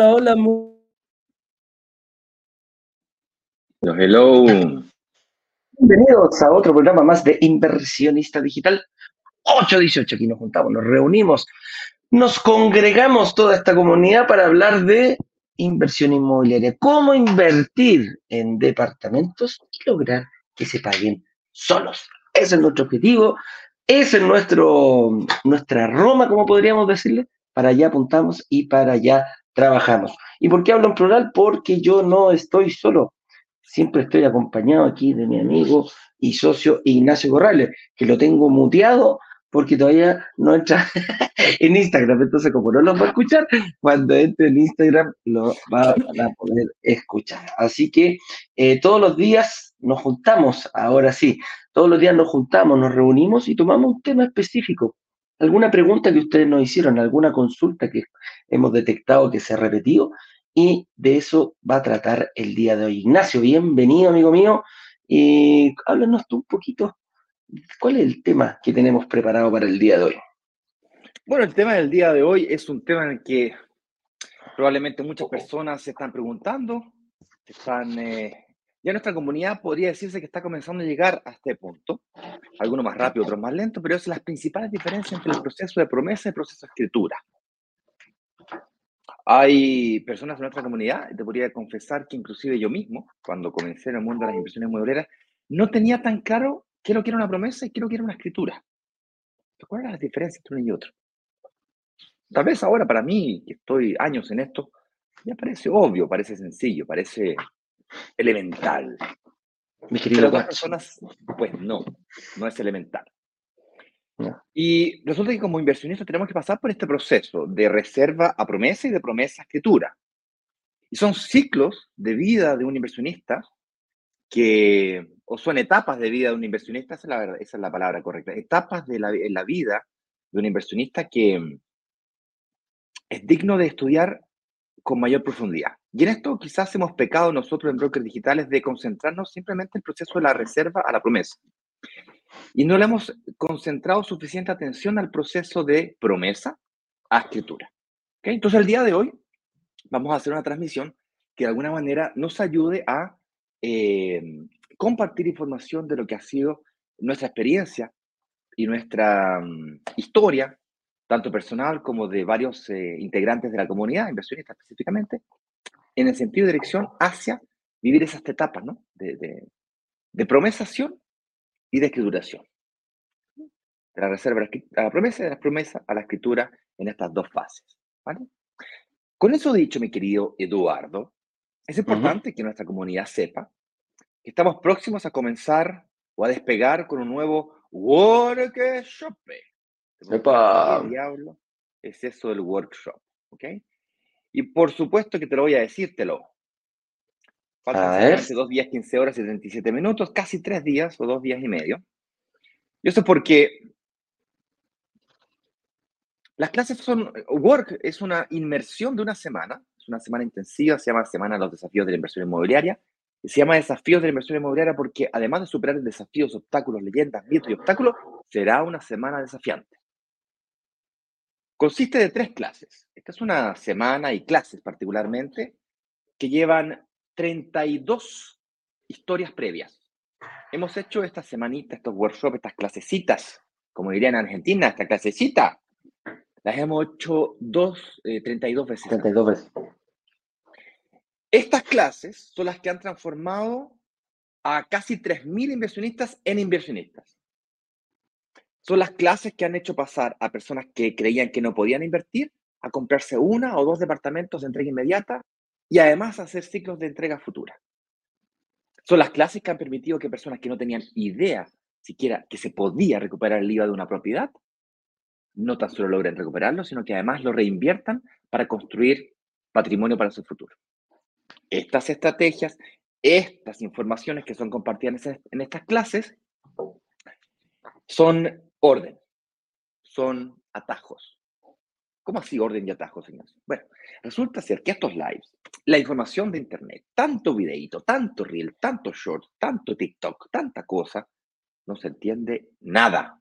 Hola, hola. Hello, Bienvenidos a otro programa más de Inversionista Digital 818. Aquí nos juntamos, nos reunimos, nos congregamos toda esta comunidad para hablar de inversión inmobiliaria. Cómo invertir en departamentos y lograr que se paguen solos. Ese es nuestro objetivo, ese es nuestro, nuestra Roma, como podríamos decirle. Para allá apuntamos y para allá trabajamos. ¿Y por qué hablo en plural? Porque yo no estoy solo. Siempre estoy acompañado aquí de mi amigo y socio Ignacio Corrales, que lo tengo muteado porque todavía no entra en Instagram. Entonces, como no lo va a escuchar, cuando entre en Instagram lo va a poder escuchar. Así que eh, todos los días nos juntamos, ahora sí, todos los días nos juntamos, nos reunimos y tomamos un tema específico. Alguna pregunta que ustedes nos hicieron, alguna consulta que hemos detectado que se ha repetido y de eso va a tratar el día de hoy. Ignacio, bienvenido, amigo mío. Y háblanos tú un poquito, ¿cuál es el tema que tenemos preparado para el día de hoy? Bueno, el tema del día de hoy es un tema en el que probablemente muchas personas se están preguntando, están, eh, ya nuestra comunidad podría decirse que está comenzando a llegar a este punto, algunos más rápido, otros más lento, pero es las principales diferencias entre el proceso de promesa y el proceso de escritura. Hay personas en nuestra comunidad, te podría confesar que inclusive yo mismo, cuando comencé en el mundo de las inversiones inmobiliarias, no tenía tan claro qué lo que era una promesa y qué lo que era una escritura. ¿Cuál era la diferencia entre uno y otro? Tal vez ahora para mí, que estoy años en esto, ya parece obvio, parece sencillo, parece elemental. Mi Pero querido otras Pax. personas, pues no, no es elemental. Y resulta que como inversionistas tenemos que pasar por este proceso de reserva a promesa y de promesa a escritura. Y son ciclos de vida de un inversionista que, o son etapas de vida de un inversionista, esa es la, verdad, esa es la palabra correcta, etapas de la, en la vida de un inversionista que mm, es digno de estudiar con mayor profundidad. Y en esto quizás hemos pecado nosotros en brokers digitales de concentrarnos simplemente en el proceso de la reserva a la promesa. Y no le hemos concentrado suficiente atención al proceso de promesa a escritura. ¿Okay? Entonces, el día de hoy vamos a hacer una transmisión que de alguna manera nos ayude a eh, compartir información de lo que ha sido nuestra experiencia y nuestra um, historia, tanto personal como de varios eh, integrantes de la comunidad, inversionistas específicamente, en el sentido de dirección hacia vivir esas etapas ¿no? de, de, de promesación y de escrituración. De la reserva a la promesa y de la promesa a la escritura en estas dos fases. ¿vale? Con eso dicho, mi querido Eduardo, es importante uh -huh. que nuestra comunidad sepa que estamos próximos a comenzar o a despegar con un nuevo workshop. ¿Qué diablo es eso del workshop? ¿Ok? Y por supuesto que te lo voy a decir, te lo. Faltan dos días, 15 horas y 37 minutos, casi tres días o dos días y medio. Y eso es porque las clases son, Work es una inmersión de una semana, es una semana intensiva, se llama Semana de los Desafíos de la Inversión Inmobiliaria. Y se llama Desafíos de la Inversión Inmobiliaria porque además de superar desafíos, obstáculos, leyendas, mitos y obstáculos, será una semana desafiante. Consiste de tres clases. Esta es una semana y clases particularmente que llevan 32 historias previas. Hemos hecho esta semanita, estos workshops, estas clasecitas, como dirían en Argentina, esta clasecita, las hemos hecho dos, eh, 32 veces. 32 veces. Estas clases son las que han transformado a casi 3.000 inversionistas en inversionistas. Son las clases que han hecho pasar a personas que creían que no podían invertir a comprarse una o dos departamentos de entrega inmediata y además hacer ciclos de entrega futura. Son las clases que han permitido que personas que no tenían idea siquiera que se podía recuperar el IVA de una propiedad, no tan solo logren recuperarlo, sino que además lo reinviertan para construir patrimonio para su futuro. Estas estrategias, estas informaciones que son compartidas en estas clases, son orden, son atajos. ¿Cómo así orden y atajos, señores? Bueno, resulta ser que estos lives, la información de Internet, tanto videíto, tanto reel, tanto short, tanto TikTok, tanta cosa, no se entiende nada.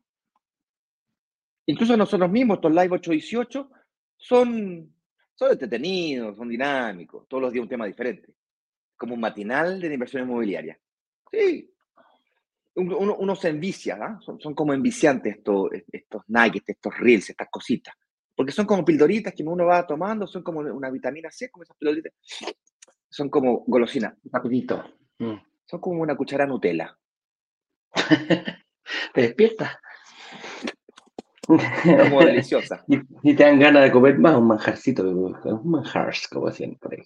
Incluso nosotros mismos, estos live 818, son Son entretenidos, son dinámicos, todos los días un tema diferente. Como un matinal de inversión inmobiliaria. Sí. Uno, se envicia, ¿ah? son, son, como enviciantes estos, estos nuggets, estos reels, estas cositas. Porque son como pildoritas que uno va tomando, son como una vitamina C, como esas pildoritas. Son como golosinas. Rapidito. Mm. Son como una cuchara Nutella. Te despiertas. Como deliciosa. Y, te dan ganas de comer más un manjarcito, un manjar, como siempre.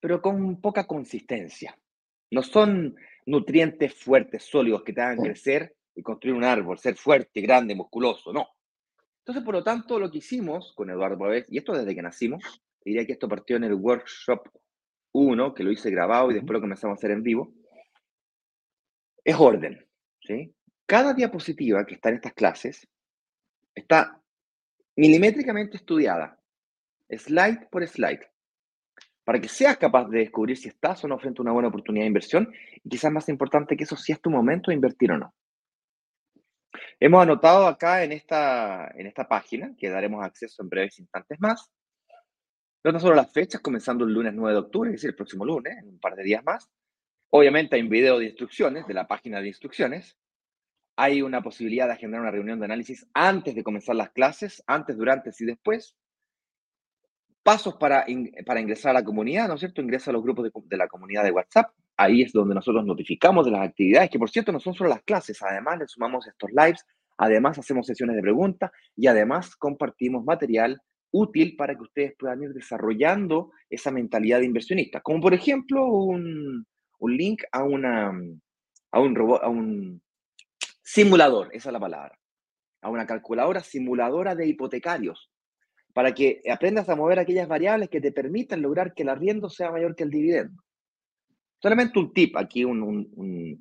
Pero con poca consistencia. No son nutrientes fuertes, sólidos, que te hagan crecer y construir un árbol, ser fuerte, grande, musculoso, no. Entonces, por lo tanto, lo que hicimos con Eduardo Pavés, y esto desde que nacimos, diría que esto partió en el workshop 1, que lo hice grabado y después lo comenzamos a hacer en vivo, es orden. ¿sí? Cada diapositiva que está en estas clases está milimétricamente estudiada, slide por slide, para que seas capaz de descubrir si estás o no frente a una buena oportunidad de inversión y quizás más importante que eso, si es tu momento de invertir o no. Hemos anotado acá en esta, en esta página, que daremos acceso en breves instantes más, no solo las fechas, comenzando el lunes 9 de octubre, es decir, el próximo lunes, en un par de días más. Obviamente hay un video de instrucciones, de la página de instrucciones. Hay una posibilidad de agendar una reunión de análisis antes de comenzar las clases, antes, durante y después. Pasos para, para ingresar a la comunidad, ¿no es cierto? Ingresa a los grupos de, de la comunidad de WhatsApp. Ahí es donde nosotros notificamos de las actividades, que por cierto no son solo las clases, además le sumamos estos lives, además hacemos sesiones de preguntas y además compartimos material útil para que ustedes puedan ir desarrollando esa mentalidad de inversionista. Como por ejemplo un, un link a, una, a, un robot, a un simulador, esa es la palabra, a una calculadora simuladora de hipotecarios, para que aprendas a mover aquellas variables que te permitan lograr que el arriendo sea mayor que el dividendo. Solamente un tip, aquí un,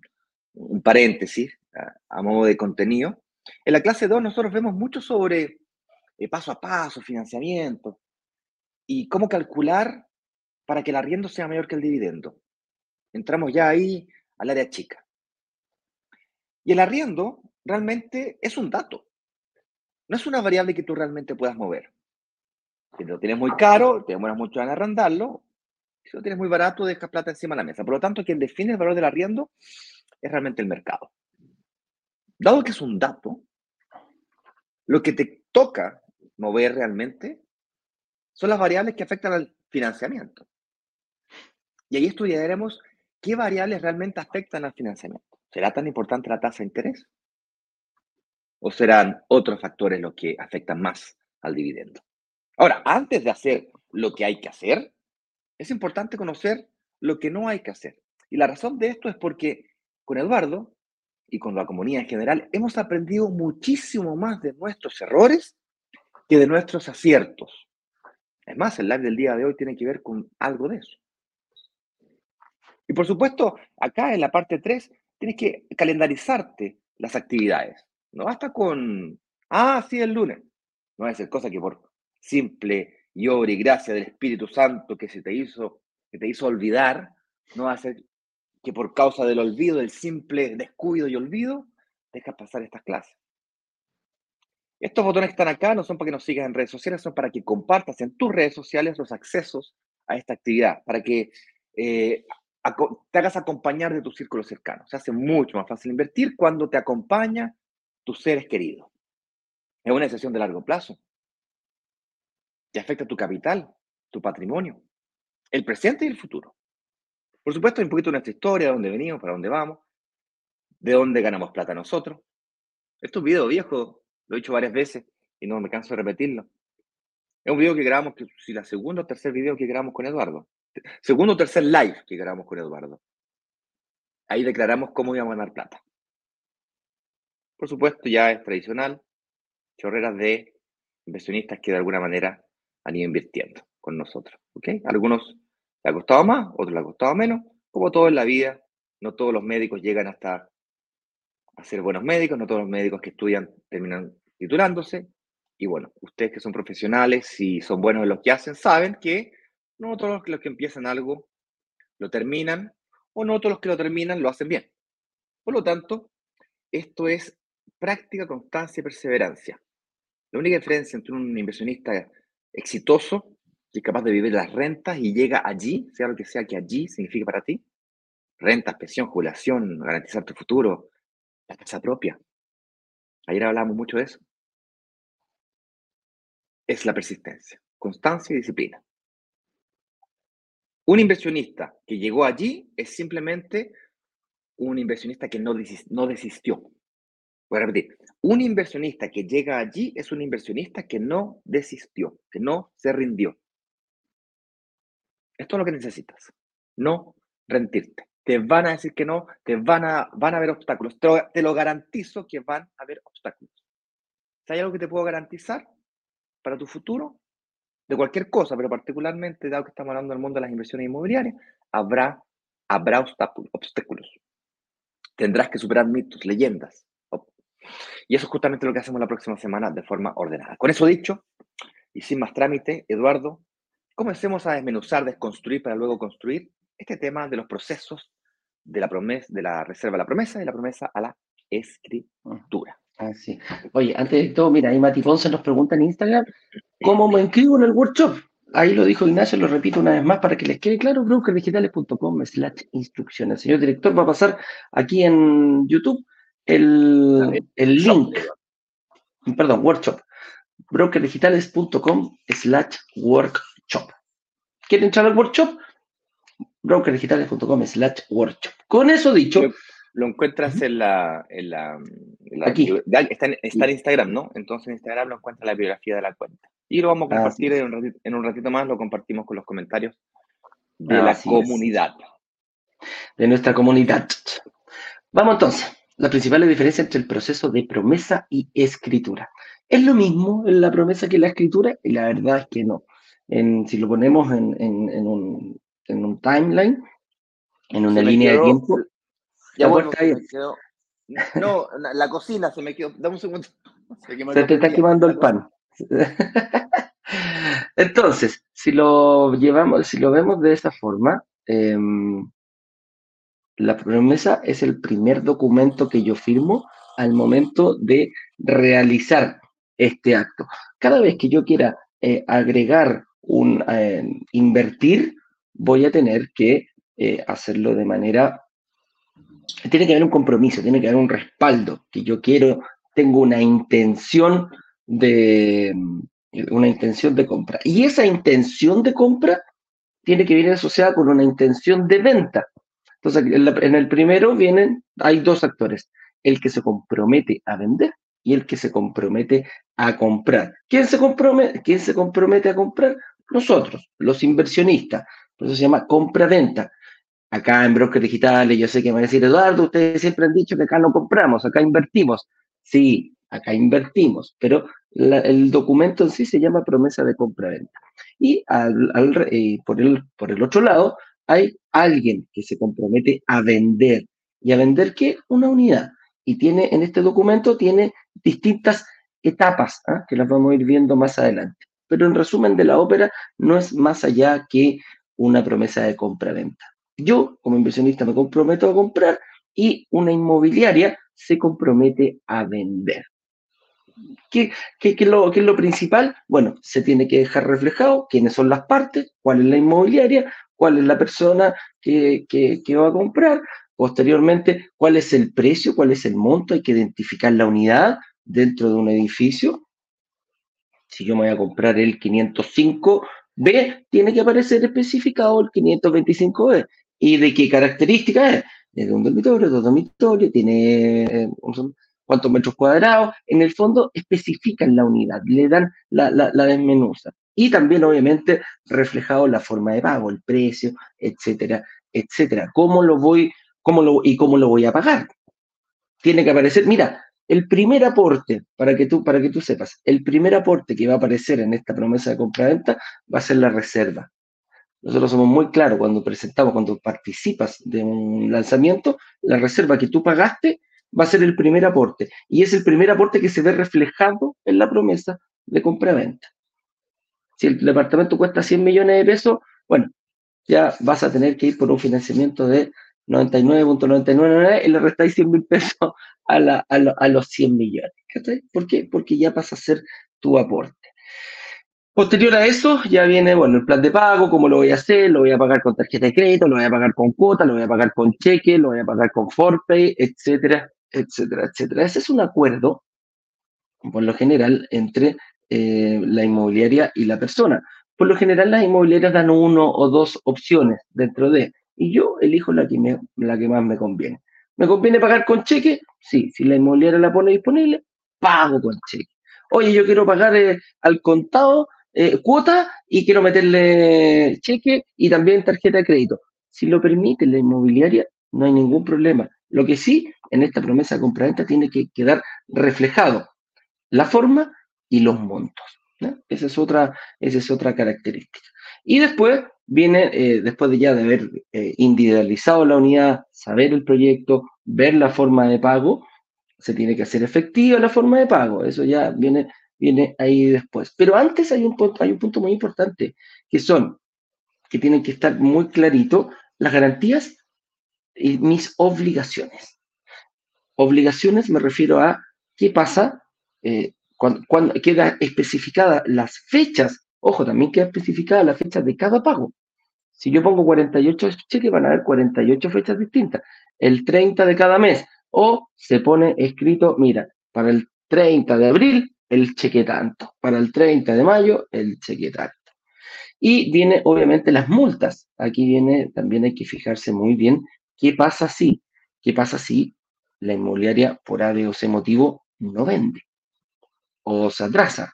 paréntesis a, a, modo de contenido. En la clase 2 nosotros vemos mucho sobre eh, paso a paso, financiamiento, y cómo calcular para que el arriendo sea mayor que el dividendo. Entramos ya ahí al área chica. Y el arriendo realmente es un dato, no es una variable que tú realmente puedas mover. Si lo tienes muy caro, te demoras mucho en arrendarlo. Si lo tienes muy barato, dejas plata encima de la mesa. Por lo tanto, quien define el valor del arriendo es realmente el mercado. Dado que es un dato, lo que te toca mover realmente son las variables que afectan al financiamiento. Y ahí estudiaremos qué variables realmente afectan al financiamiento. ¿Será tan importante la tasa de interés? ¿O serán otros factores los que afectan más al dividendo? Ahora, antes de hacer lo que hay que hacer, es importante conocer lo que no hay que hacer. Y la razón de esto es porque con Eduardo y con la comunidad en general hemos aprendido muchísimo más de nuestros errores que de nuestros aciertos. Es más, el live del día de hoy tiene que ver con algo de eso. Y por supuesto, acá en la parte 3, tienes que calendarizarte las actividades. No basta con, ah, sí, el lunes. No va a ser cosa que por simple y obra y gracia del Espíritu Santo que se te hizo, que te hizo olvidar, no va a ser que por causa del olvido, del simple descuido y olvido, dejas pasar estas clases. Estos botones que están acá no son para que nos sigas en redes sociales, son para que compartas en tus redes sociales los accesos a esta actividad, para que eh, te hagas acompañar de tu círculo cercano. Se hace mucho más fácil invertir cuando te acompaña tus seres queridos. Es una decisión de largo plazo. Te afecta tu capital, tu patrimonio, el presente y el futuro. Por supuesto, un poquito nuestra historia, de dónde venimos, para dónde vamos, de dónde ganamos plata nosotros. Estos videos viejos lo he dicho varias veces y no me canso de repetirlo. Es un video que grabamos, que, si la segunda o tercer video que grabamos con Eduardo. Segundo o tercer live que grabamos con Eduardo. Ahí declaramos cómo íbamos a ganar plata. Por supuesto, ya es tradicional, chorreras de inversionistas que de alguna manera han ido invirtiendo con nosotros. ¿okay? Algunos le ha costado más, otros le ha costado menos, como todo en la vida. No todos los médicos llegan hasta a ser buenos médicos, no todos los médicos que estudian terminan titulándose. Y bueno, ustedes que son profesionales y son buenos en lo que hacen, saben que no todos los que empiezan algo lo terminan, o no todos los que lo terminan lo hacen bien. Por lo tanto, esto es práctica, constancia y perseverancia. La única diferencia entre un inversionista exitoso, que es capaz de vivir las rentas y llega allí, sea lo que sea que allí signifique para ti, rentas, pensión, jubilación, garantizar tu futuro, la casa propia. Ayer hablamos mucho de eso. Es la persistencia, constancia y disciplina. Un inversionista que llegó allí es simplemente un inversionista que no, no desistió. Voy a repetir, un inversionista que llega allí es un inversionista que no desistió, que no se rindió. Esto es lo que necesitas. No rendirte. Te van a decir que no, te van a, van a haber obstáculos. Te lo, garantizo que van a haber obstáculos. ¿Hay algo que te puedo garantizar para tu futuro? De cualquier cosa, pero particularmente, dado que estamos hablando del mundo de las inversiones inmobiliarias, habrá, habrá obstáculos. Tendrás que superar mitos, leyendas. Y eso es justamente lo que hacemos la próxima semana de forma ordenada. Con eso dicho, y sin más trámite, Eduardo, comencemos a desmenuzar, desconstruir para luego construir este tema de los procesos de la promesa, de la reserva a la promesa y la promesa a la escritura. Así. Ah, Oye, antes de todo, mira, ahí Mati Ponce nos pregunta en Instagram, ¿cómo me inscribo en el workshop? Ahí lo dijo Ignacio, lo repito una vez más para que les quede claro, brokerdigitales.com slash instrucciones. El señor director va a pasar aquí en YouTube el, el link, perdón, workshop, brokerdigitales.com slash workshop. ¿Quieren entrar al workshop? brokerdigitales.com slash workshop. Con eso dicho... Lo, encuentras en la... En la, Aquí. Está en, está en, Instagram, ¿no? Entonces en Instagram lo encuentras en la biografía de la cuenta. Y lo vamos a compartir en, un ratito, en un ratito más, lo compartimos con los comentarios de la comunidad. De nuestra comunidad. Vamos entonces. La principal diferencia entre el proceso de promesa y escritura. ¿Es lo mismo en la promesa que la escritura? Y la verdad es que no. En, si lo ponemos en, en, un, en un timeline, en una línea de tiempo. Ya bueno, quedó, No, la cocina se me quedó. Dame un segundo. Se, te está quemando el pan. Entonces, si lo llevamos, si lo vemos de esa forma, em, la promesa es el primer documento que yo firmo al momento de realizar este acto. Cada vez que yo quiera eh, agregar un eh, invertir, voy a tener que eh, hacerlo de manera... Tiene que haber un compromiso, tiene que haber un respaldo, que yo quiero, tengo una intención de una intención de compra. Y esa intención de compra tiene que venir asociada con una intención de venta. Entonces, en el primero vienen, hay dos actores, el que se compromete a vender y el que se compromete a comprar. ¿Quién se compromete, quién se compromete a comprar? Nosotros, los inversionistas. Por eso se llama compra-venta. Acá en Brokers Digitales, yo sé que me van a decir, Eduardo, ustedes siempre han dicho que acá no compramos, acá invertimos. Sí, acá invertimos, pero el documento en sí se llama promesa de compra-venta. Y eh, por, el, por el otro lado, hay alguien que se compromete a vender. ¿Y a vender qué? Una unidad. Y tiene, en este documento tiene distintas etapas, ¿ah? que las vamos a ir viendo más adelante. Pero en resumen de la ópera, no es más allá que una promesa de compra-venta. Yo, como inversionista, me comprometo a comprar y una inmobiliaria se compromete a vender. ¿Qué, es lo, es lo principal? Bueno, se tiene que dejar reflejado quiénes son las partes, cuál es la inmobiliaria, cuál es la persona que, que, va a comprar, posteriormente cuál es el precio, cuál es el monto, hay que identificar la unidad dentro de un edificio. Si yo me voy a comprar el 505B, tiene que aparecer especificado el 525B. ¿Y de qué características es? Es de un dormitorio, dos dormitorios, tiene eh, cuántos metros cuadrados, en el fondo especifican la unidad, le dan la, la, la desmenuza. Y también, obviamente, reflejado la forma de pago, el precio, etcétera, etcétera. ¿Cómo lo voy, cómo lo, y cómo lo voy a pagar? Tiene que aparecer, mira, el primer aporte, para que tú, para que tú sepas, el primer aporte que va a aparecer en esta promesa de compra-venta va a ser la reserva. Nosotros somos muy claros cuando presentamos, cuando participas de un lanzamiento, la reserva que tú pagaste va a ser el primer aporte. Y es el primer aporte que se ve reflejado en la promesa de compra-venta. Si el departamento cuesta 100 millones de pesos, bueno, ya vas a tener que ir por un financiamiento de 99.99 y le restáis 100 mil pesos a, a, los 100 millones. ¿Por qué? Porque ya pasa a ser tu aporte. Posterior a eso, ya viene, bueno, el plan de pago, cómo lo voy a hacer, lo voy a pagar con tarjeta de crédito, lo voy a pagar con cuota, lo voy a pagar con cheque, lo voy a pagar con Forpay, etcétera, etcétera, etcétera. Ese es un acuerdo, por lo general, entre eh, la inmobiliaria y la persona. Por lo general, las inmobiliarias dan uno o dos opciones dentro de, y yo elijo la que, la que más me conviene. ¿Me conviene pagar con cheque? Sí, si la inmobiliaria la pone disponible, pago con cheque. Oye, yo quiero pagar eh, al contado eh, cuota y quiero meterle cheque y también tarjeta de crédito. Si lo permite la inmobiliaria, no hay ningún problema. Lo que sí, en esta promesa de compraventa tiene que quedar reflejado la forma y los montos. Esa, es otra, esa es otra característica. Y después viene, eh, después de ya de haber eh, individualizado la unidad, saber el proyecto, ver la forma de pago, se tiene que hacer efectiva la forma de pago. Eso ya viene viene ahí después. Pero antes hay un, hay un punto muy importante, que son, que tienen que estar muy clarito, las garantías y mis obligaciones. Obligaciones me refiero a qué pasa eh, cuando, cuando, queda especificada las fechas, ojo, también queda especificada la fecha de cada pago. Si yo pongo 48 cheques, van a haber 48 fechas distintas. El 30 de cada mes. O se pone escrito, mira, para el 30 de abril el cheque tanto. Para el 30 de mayo, el cheque tanto. Y viene, obviamente, las multas. Aquí viene, también hay que fijarse muy bien qué pasa si, qué pasa si la inmobiliaria, por A, o C motivo, no vende. O se atrasa.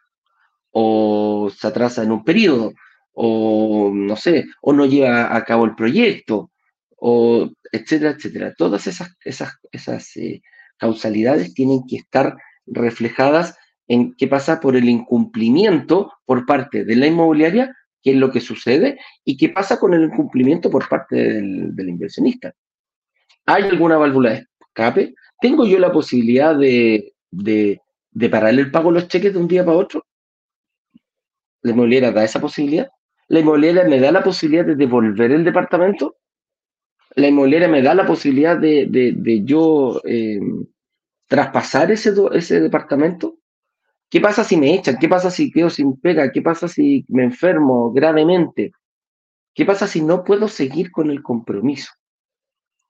O se atrasa en un periodo. O, no sé, o no lleva a cabo el proyecto. O, etcétera, etcétera. Todas esas, esas, esas eh, causalidades tienen que estar reflejadas en qué pasa por el incumplimiento por parte de la inmobiliaria, qué es lo que sucede y qué pasa con el incumplimiento por parte del, inversionista. ¿Hay alguna válvula de escape? ¿Tengo yo la posibilidad de, de, de parar el pago de los cheques de un día para otro? ¿La inmobiliaria da esa posibilidad? ¿La inmobiliaria me da la posibilidad de devolver el departamento? ¿La inmobiliaria me da la posibilidad de, de, yo eh, traspasar ese, ese departamento? ¿Qué pasa si me echan? ¿Qué pasa si quedo sin pega? ¿Qué pasa si me enfermo gravemente? ¿Qué pasa si no puedo seguir con el compromiso?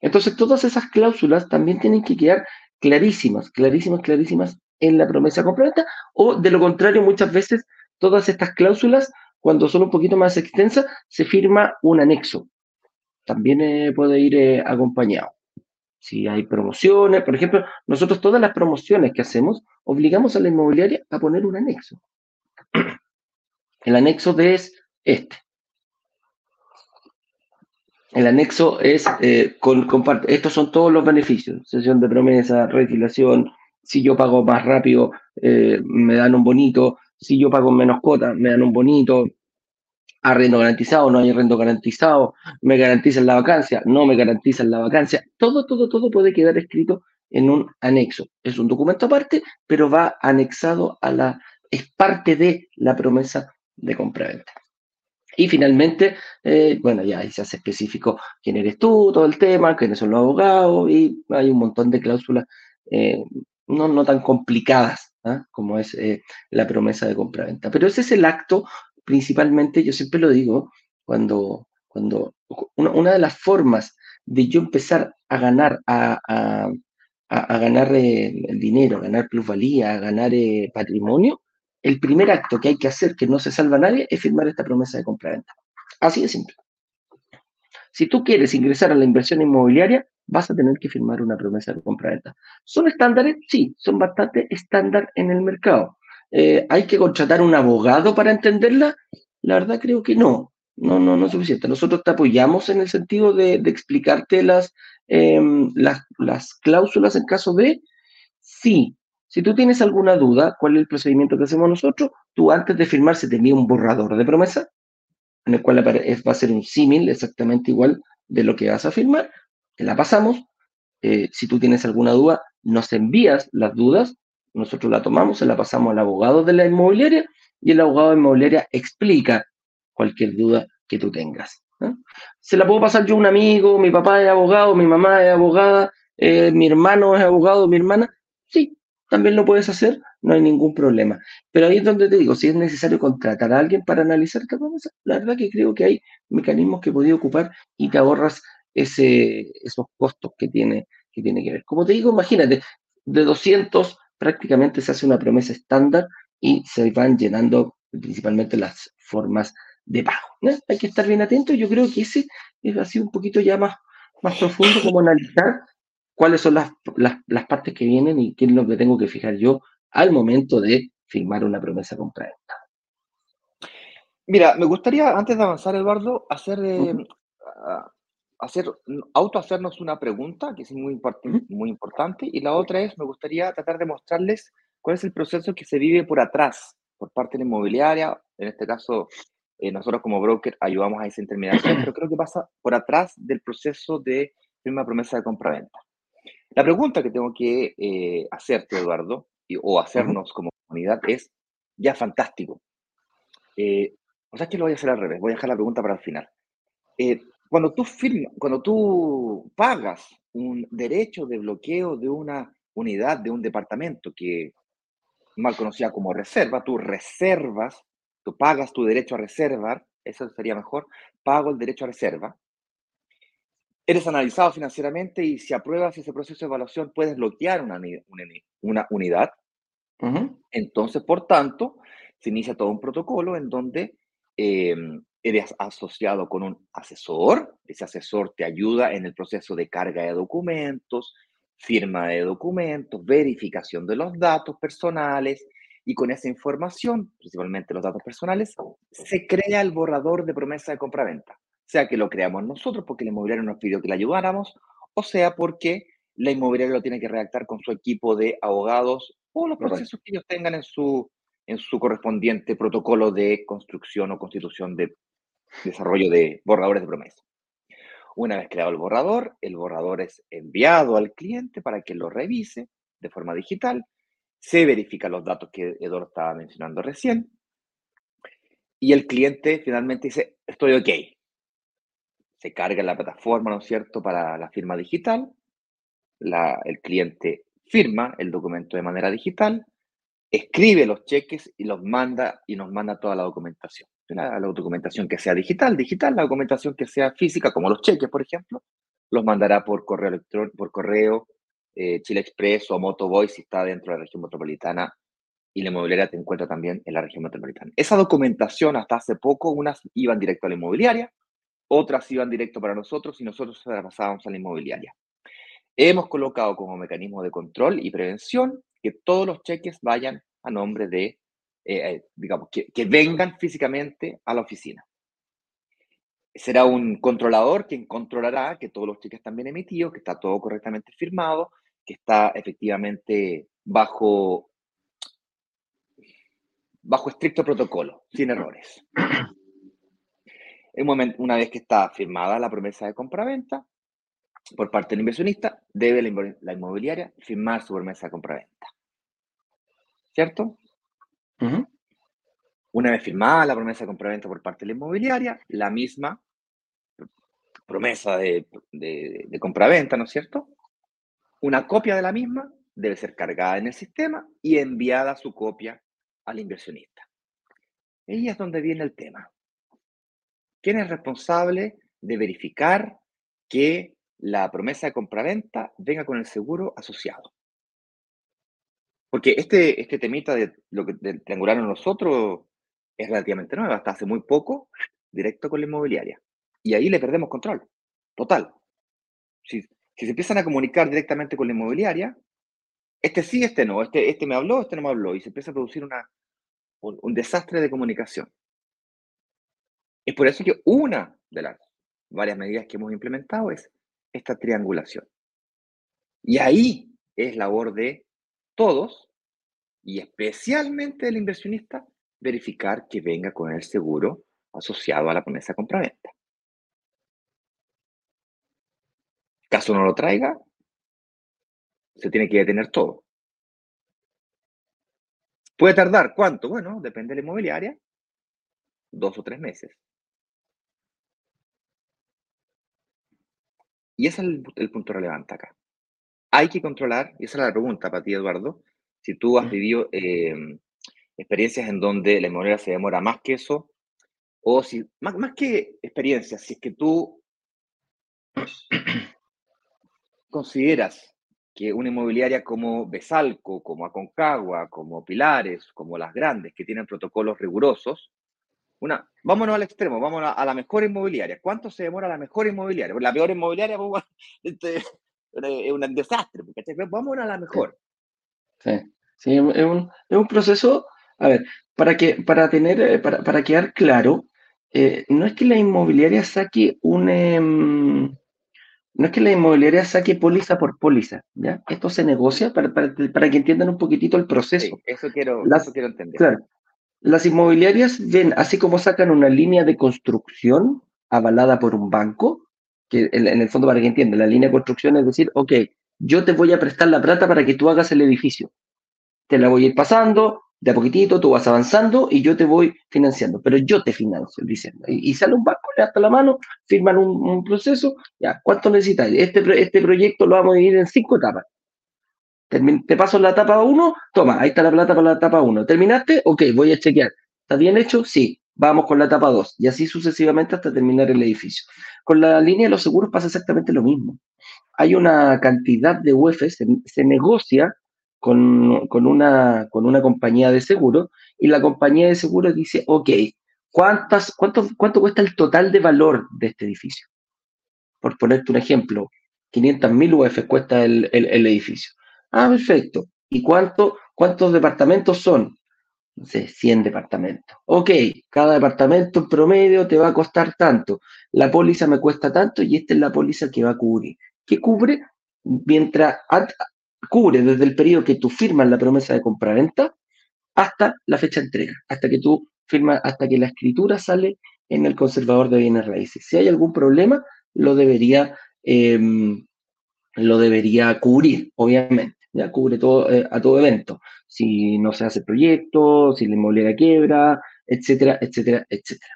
Entonces, todas esas cláusulas también tienen que quedar clarísimas, clarísimas, clarísimas en la promesa completa, o de lo contrario, muchas veces todas estas cláusulas, cuando son un poquito más extensas, se firma un anexo. También eh, puede ir eh, acompañado si hay promociones, por ejemplo, nosotros todas las promociones que hacemos obligamos a la inmobiliaria a poner un anexo. El anexo de es este. El anexo es, eh, con, estos son todos los beneficios, sesión de promesa, retilación, si yo pago más rápido, eh, me dan un bonito, si yo pago menos cuota, me dan un bonito, arrendo garantizado, no hay arrendo garantizado, me garantizan la vacancia, no me garantizan la vacancia, todo, todo, todo puede quedar escrito en un anexo. Es un documento aparte, pero va anexado a la, es parte de la promesa de compra-venta. Y finalmente, eh, bueno, ya ahí se hace específico quién eres tú, todo el tema, quiénes son los abogados, y hay un montón de cláusulas eh, no, no tan complicadas ¿ah? como es eh, la promesa de compra-venta. Pero ese es el acto principalmente, yo siempre lo digo, cuando, cuando una, de las formas de yo empezar a ganar, a, a, ganar eh, dinero, a ganar plusvalía, a ganar eh, patrimonio, el primer acto que hay que hacer, que no se salva a nadie, es firmar esta promesa de compra-venta. Así de simple. Si tú quieres ingresar a la inversión inmobiliaria, vas a tener que firmar una promesa de compra-venta. ¿Son estándares? Sí, son bastante estándar en el mercado. Eh, ¿Hay que contratar un abogado para entenderla? La verdad creo que no. No, no, no es suficiente. Nosotros te apoyamos en el sentido de, explicarte las, em, las, las cláusulas en caso de sí. Si tú tienes alguna duda, ¿cuál es el procedimiento que hacemos nosotros? Tú antes de firmar se te envía un borrador de promesa, en el cual va a ser un símil exactamente igual de lo que vas a firmar. Te la pasamos. Eh, si tú tienes alguna duda, nos envías las dudas nosotros la tomamos, se la pasamos al abogado de la inmobiliaria y el abogado de inmobiliaria explica cualquier duda que tú tengas. Se la puedo pasar yo a un amigo, mi papá es abogado, mi mamá es abogada, eh, mi hermano es abogado, mi hermana. Sí, también lo puedes hacer, no hay ningún problema. Pero ahí es donde te digo, si es necesario contratar a alguien para analizar esta promesa, la verdad que creo que hay mecanismos que podía ocupar y te ahorras ese, esos costos que tiene, que tiene que ver. Como te digo, imagínate, de 200 prácticamente se hace una promesa estándar y se van llenando principalmente las formas de pago. Hay que estar bien atento yo creo que ese es así un poquito ya más, más profundo como analizar cuáles son las, las, partes que vienen y qué es lo que tengo que fijar yo al momento de firmar una promesa compraventa. Mira, me gustaría, antes de avanzar, Eduardo, hacer, eh, hacer auto hacernos una pregunta que es muy, muy importante y la otra es, me gustaría tratar de mostrarles cuál es el proceso que se vive por atrás, por parte de la inmobiliaria, en este caso eh, nosotros como broker ayudamos a esa intermediación, pero creo que pasa por atrás del proceso de firma promesa de compra-venta. La pregunta que tengo que eh, hacerte, Eduardo, o hacernos como comunidad es, ya fantástico. Eh, o sea, que lo voy a hacer al revés, voy a dejar la pregunta para el final. Eh, cuando tú firmas, cuando tú pagas un derecho de bloqueo de una unidad, de un departamento que mal conocida como reserva, tú reservas, tú pagas tu derecho a reservar, eso sería mejor, pago el derecho a reserva, eres analizado financieramente y si apruebas ese proceso de evaluación puedes bloquear una, una unidad. Entonces, por tanto, se inicia todo un protocolo en donde em, eres asociado con un asesor. Ese asesor te ayuda en el proceso de carga de documentos, firma de documentos, verificación de los datos personales y con esa información, principalmente los datos personales, se crea el borrador de promesa de compraventa sea que lo creamos nosotros porque la inmobiliaria nos pidió que le ayudáramos, o sea porque la inmobiliaria lo tiene que redactar con su equipo de abogados o los procesos que ellos tengan en su, en su correspondiente protocolo de construcción o constitución de desarrollo de borradores de promesa. Una vez creado el borrador, el borrador es enviado al cliente para que lo revise de forma digital, se verifican los datos que Eduardo estaba mencionando recién, y el cliente finalmente dice, estoy ok, se carga la plataforma, ¿no es cierto?, para la firma digital. el cliente firma el documento de manera digital, escribe los cheques y los manda y nos manda toda la documentación. La, documentación que sea digital, digital, la documentación que sea física, como los cheques, por ejemplo, los mandará por correo electrónico, por correo eh, Chile Express o Motoboy si está dentro de la región metropolitana y la inmobiliaria te encuentra también en la región metropolitana. Esa documentación hasta hace poco, unas iban directo a la inmobiliaria, otras iban directo para nosotros y nosotros se las pasábamos a la inmobiliaria. Hemos colocado como mecanismo de control y prevención que todos los cheques vayan a nombre de, eh, eh, digamos, que, vengan físicamente a la oficina. Será un controlador quien controlará que todos los cheques están bien emitidos, que está todo correctamente firmado, que está efectivamente bajo, bajo estricto protocolo, sin errores una vez que está firmada la promesa de compra-venta por parte del inversionista, debe la, inmobiliaria firmar su promesa de compra-venta. ¿Cierto? Una vez firmada la promesa de compra-venta por parte de la inmobiliaria, la misma promesa de, de, compra-venta, ¿no es cierto? Una copia de la misma debe ser cargada en el sistema y enviada su copia al inversionista. Ahí es donde viene el tema. ¿Quién es responsable de verificar que la promesa de compraventa venga con el seguro asociado? Porque este, este temita de lo que triangularon nosotros es relativamente nuevo, hasta hace muy poco, directo con la inmobiliaria. Y ahí le perdemos control, total. Si, se empiezan a comunicar directamente con la inmobiliaria, este sí, este no, este, este me habló, este no me habló, y se empieza a producir una, un desastre de comunicación. Es por eso que una de las varias medidas que hemos implementado es esta triangulación. Y ahí es labor de todos, y especialmente del inversionista, verificar que venga con el seguro asociado a la promesa compra-venta. Caso no lo traiga, se tiene que detener todo. ¿Puede tardar cuánto? Bueno, depende de la inmobiliaria, dos o tres meses. Y ese es el, punto relevante acá. Hay que controlar, y esa es la pregunta para ti, Eduardo, si tú has vivido em, experiencias en donde la inmobiliaria se demora más que eso, o si, más, más que experiencias, si es que tú consideras que una inmobiliaria como Besalco, como Aconcagua, como Pilares, como las grandes, que tienen protocolos rigurosos, una, vámonos al extremo, vámonos a, la mejor inmobiliaria. ¿Cuánto se demora la mejor inmobiliaria? La peor inmobiliaria pues, este, es un desastre, vámonos a la mejor. Sí, sí es, un, es un proceso, a ver, para, que, para, tener, eh, para, para quedar claro, eh, no es que la inmobiliaria saque un... Em, no es que la inmobiliaria saque póliza por póliza, ¿ya? Esto se negocia para, para, para que entiendan un poquitito el proceso. eso, quiero, eso quiero entender. Claro, las inmobiliarias ven, así como sacan una línea de construcción avalada por un banco, que en, el fondo para que entiendan, la línea de construcción es decir, ok, yo te voy a prestar la plata para que tú hagas el edificio. Te la voy a ir pasando, de a poquitito tú vas avanzando y yo te voy financiando, pero yo te financio, diciendo. Y, sale un banco, le da la mano, firman un, proceso, ya, ¿cuánto necesitas? Este, este proyecto lo vamos a dividir en cinco etapas. Te paso la etapa 1, toma, ahí está la plata para la etapa 1. ¿Terminaste? Ok, voy a chequear. ¿Está bien hecho? Sí. Vamos con la etapa 2. Y así sucesivamente hasta terminar el edificio. Con la línea de los seguros pasa exactamente lo mismo. Hay una cantidad de UF, se, negocia con, una, con una compañía de seguro y la compañía de seguro dice, ok, ¿cuántas, cuánto, ¿cuánto cuesta el total de valor de este edificio? Por ponerte un ejemplo, 500.000 UF cuesta el edificio. Ah, perfecto. ¿Y cuánto, cuántos departamentos son? No sé, 100 departamentos. Ok, cada departamento en promedio te va a costar tanto. La póliza me cuesta tanto y esta es la póliza que va a cubrir. ¿Qué cubre? Mientras cubre desde el periodo que tú firmas la promesa de compraventa hasta la fecha de entrega, hasta que tú firmas, hasta que la escritura sale en el conservador de bienes raíces. Si hay algún problema, lo debería, em, lo debería cubrir, obviamente ya cubre todo, eh, a todo evento. Si no se hace proyecto, si la inmobiliaria quiebra, etcétera, etcétera, etcétera.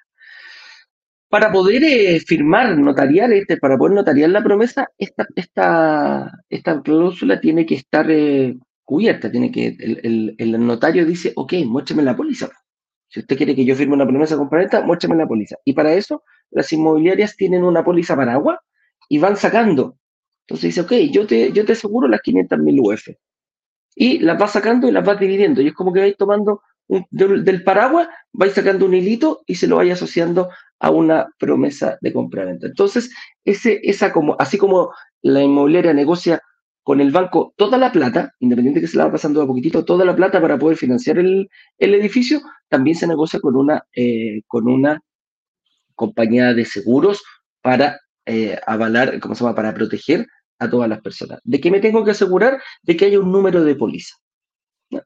Para poder eh, firmar notarial, este, para poder notariar la promesa, esta, esta, esta cláusula tiene que estar eh, cubierta, tiene que, el, el, notario dice, ok, muéstrame la póliza. Si usted quiere que yo firme una promesa con muéstrame la póliza. Y para eso, las inmobiliarias tienen una póliza paraguas y van sacando entonces dice, ok, yo te, yo te aseguro las 500.000 UF. Y las vas sacando y las vas dividiendo. Y es como que vais tomando del, paraguas, vais sacando un hilito y se lo vais asociando a una promesa de compra-venta. Entonces, ese, esa como, así como la inmobiliaria negocia con el banco toda la plata, independiente que se la va pasando a poquitito, toda la plata para poder financiar el, edificio, también se negocia con una, eh, con una compañía de seguros para eh, avalar, ¿cómo se llama?, para proteger a todas las personas. ¿De qué me tengo que asegurar? De que haya un número de póliza.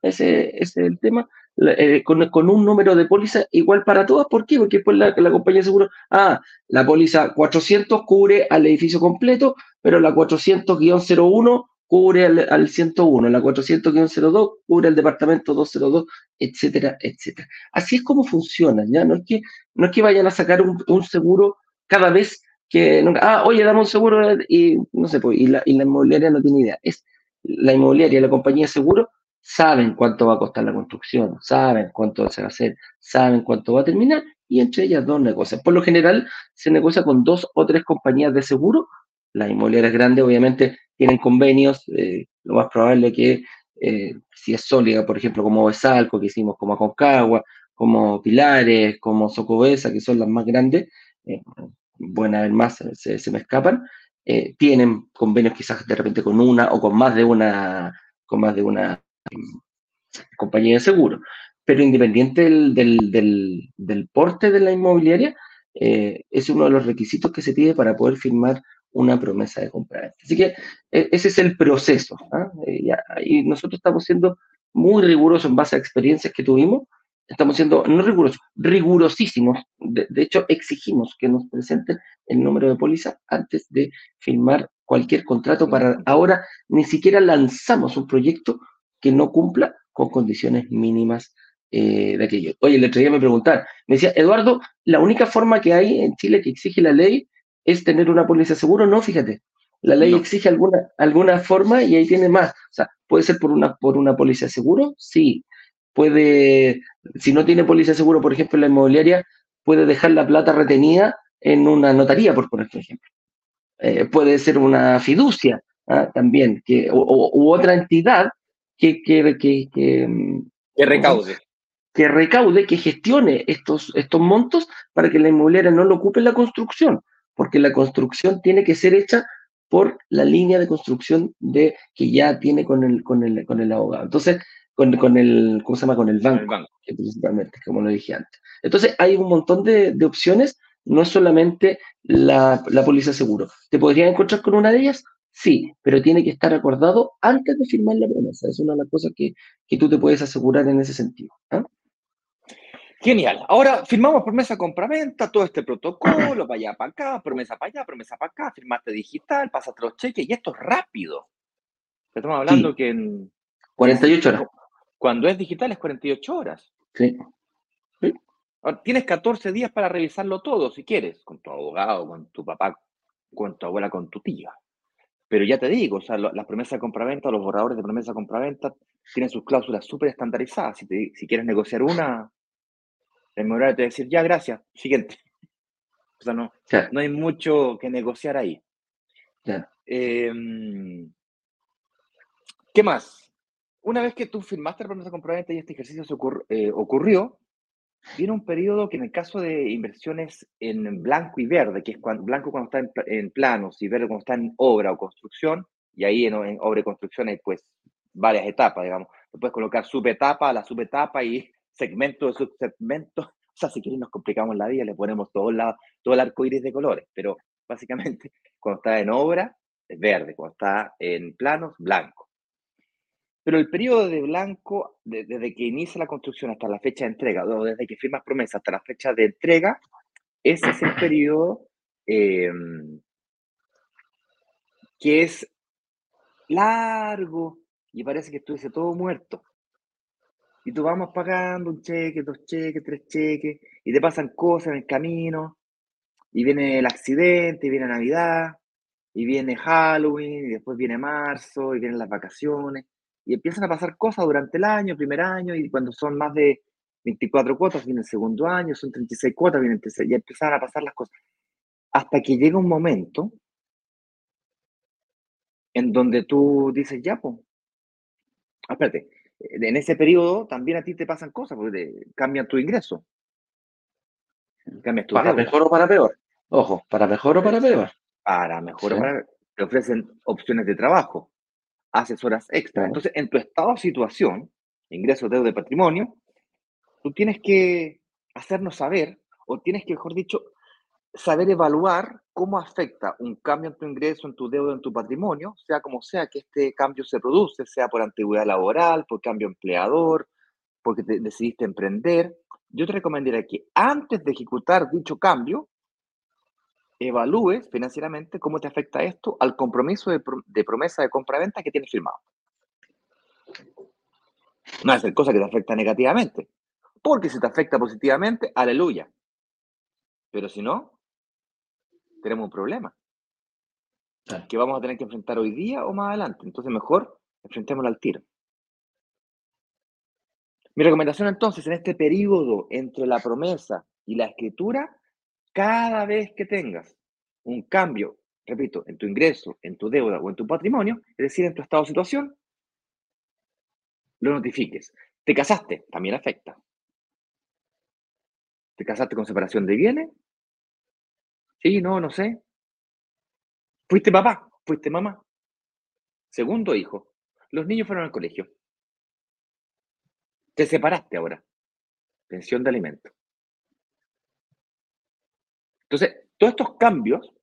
Ese, es el tema. Eh, con, un número de póliza igual para todas. ¿Por qué? Porque después la, compañía de seguro, ah, la póliza 400 cubre al edificio completo, pero la 400-01 cubre al, 101, la 400-02 cubre al departamento 202, etcétera, etcétera. Así es como funciona, ¿ya? No es que, no es que vayan a sacar un, un seguro cada vez que nunca, ah, oye, dame un seguro y no sé, pues, y la, y la inmobiliaria no tiene idea. Es la inmobiliaria la compañía de seguro saben cuánto va a costar la construcción, saben cuánto se va a hacer, saben cuánto va a terminar y entre ellas dos negocian. Por lo general se negocia con dos o tres compañías de seguro. Las inmobiliarias grandes obviamente tienen convenios, eh, lo más probable que eh, si es sólida, por ejemplo, como Besalco, que hicimos como Aconcagua, como Pilares, como Socobesa, que son las más grandes, eh, buena haber más, se, me escapan, eh, tienen convenios quizás de repente con una o con más de una, con más de una mm, compañía de seguro. Pero independiente del, porte de la inmobiliaria, eh, es uno de los requisitos que se pide para poder firmar una promesa de compra. Así que e, ese es el proceso. ¿ah? Eh, y nosotros estamos siendo muy rigurosos en base a experiencias que tuvimos estamos siendo no rigurosos, rigurosísimos. De, hecho, exigimos que nos presenten el número de póliza antes de firmar cualquier contrato para ahora ni siquiera lanzamos un proyecto que no cumpla con condiciones mínimas eh, de aquello. Oye, el otro día me preguntaron, me decía, Eduardo, la única forma que hay en Chile que exige la ley es tener una póliza seguro. No, fíjate, La ley exige alguna, alguna forma y ahí tiene más. O sea, puede ser por una, por una póliza de seguro, sí. Puede, si no tiene póliza de seguro, por ejemplo, la inmobiliaria, puede dejar la plata retenida en una notaría, por poner ejemplo. Eh, puede ser una fiducia ¿ah? también, que, o, u otra entidad que, que, que, que, mm, recaude. Que recaude, que gestione estos, estos montos para que la inmobiliaria no lo ocupe en la construcción, porque la construcción tiene que ser hecha por la línea de construcción de, que ya tiene con el, con el, con el abogado. Entonces, con, con, el, ¿cómo se llama? Con el banco, principalmente, como lo dije antes. Entonces, hay un montón de, de opciones, no es solamente la, la póliza seguro. ¿Te podrías encontrar con una de ellas? Sí, pero tiene que estar acordado antes de firmar la promesa. Es una de las cosas que, que tú te puedes asegurar en ese sentido. ¿ah? Genial. Ahora firmamos promesa compra-venta, todo este protocolo, para allá, para acá, promesa para allá, promesa para acá, firmaste digital, pasaste los cheques y esto es rápido. Estamos hablando que en 48 horas. Cuando es digital es 48 horas. Sí. tienes 14 días para revisarlo todo, si quieres, con tu abogado, con tu papá, con tu abuela, con tu tía. Pero ya te digo, o sea, las promesas de compraventa, los borradores de promesa de compraventa tienen sus cláusulas súper estandarizadas. Si, si quieres negociar una, el inmobiliario te va a decir, ya, gracias, siguiente. O sea, no, no hay mucho que negociar ahí. Em, ¿Qué más? Una vez que tú firmaste la promesa de compraventa y este ejercicio se eh, ocurrió, viene un periodo que en el caso de inversiones en blanco y verde, que es cuando, blanco cuando está en, planos y verde cuando está en obra o construcción, y ahí en, obra y construcción hay pues varias etapas, digamos. Puedes colocar subetapa la subetapa y segmento de subsegmento. O sea, si quieren nos complicamos la vida, le ponemos todo, la, todo el arco iris de colores, pero básicamente cuando está en obra es verde, cuando está en planos, blanco. Pero el periodo de blanco, desde que inicia la construcción hasta la fecha de entrega, o desde que firmas promesa hasta la fecha de entrega, ese es el periodo em, que es largo y parece que estuviese todo muerto. Y tú vamos pagando un cheque, dos cheques, tres cheques, y te pasan cosas en el camino, y viene el accidente, y viene Navidad, y viene Halloween, y después viene marzo, y vienen las vacaciones y empiezan a pasar cosas durante el año, primer año, y cuando son más de 24 cuotas, viene el segundo año, son 36 cuotas, viene el tercer, y empiezan a pasar las cosas. Hasta que llega un momento en donde tú dices, ya, pues, espérate, en ese periodo también a ti te pasan cosas, porque cambian tu ingreso. Cambias tu ¿Para mejor o para peor? Ojo, ¿para mejor o para peor? Para mejor o para peor. Te ofrecen opciones de trabajo haces horas extra. Entonces, en tu estado de situación, ingreso, deuda de patrimonio, tú tienes que hacernos saber, o tienes que, mejor dicho, saber evaluar cómo afecta un cambio en tu ingreso, en tu deuda, en tu patrimonio, sea como sea que este cambio se produce, sea por antigüedad laboral, por cambio empleador, porque te decidiste emprender. Yo te recomendaría que antes de ejecutar dicho cambio, evalúes financieramente cómo te afecta esto al compromiso de, promesa de compra-venta que tienes firmado. No es cosa que te afecta negativamente. Porque si te afecta positivamente, aleluya. Pero si no, tenemos un problema. Que vamos a tener que enfrentar hoy día o más adelante. Entonces, mejor enfrentémoslo al tiro. Mi recomendación entonces, en este periodo entre la promesa y la escritura, cada vez que tengas un cambio, repito, en tu ingreso, en tu deuda o en tu patrimonio, es decir, en tu estado de situación, lo notifiques. ¿Te casaste? También afecta. ¿Te casaste con separación de bienes? Sí, no, no sé. ¿Fuiste papá? ¿Fuiste mamá? Segundo hijo. Los niños fueron al colegio. Te separaste ahora. Pensión de alimento. Entonces, todos estos cambios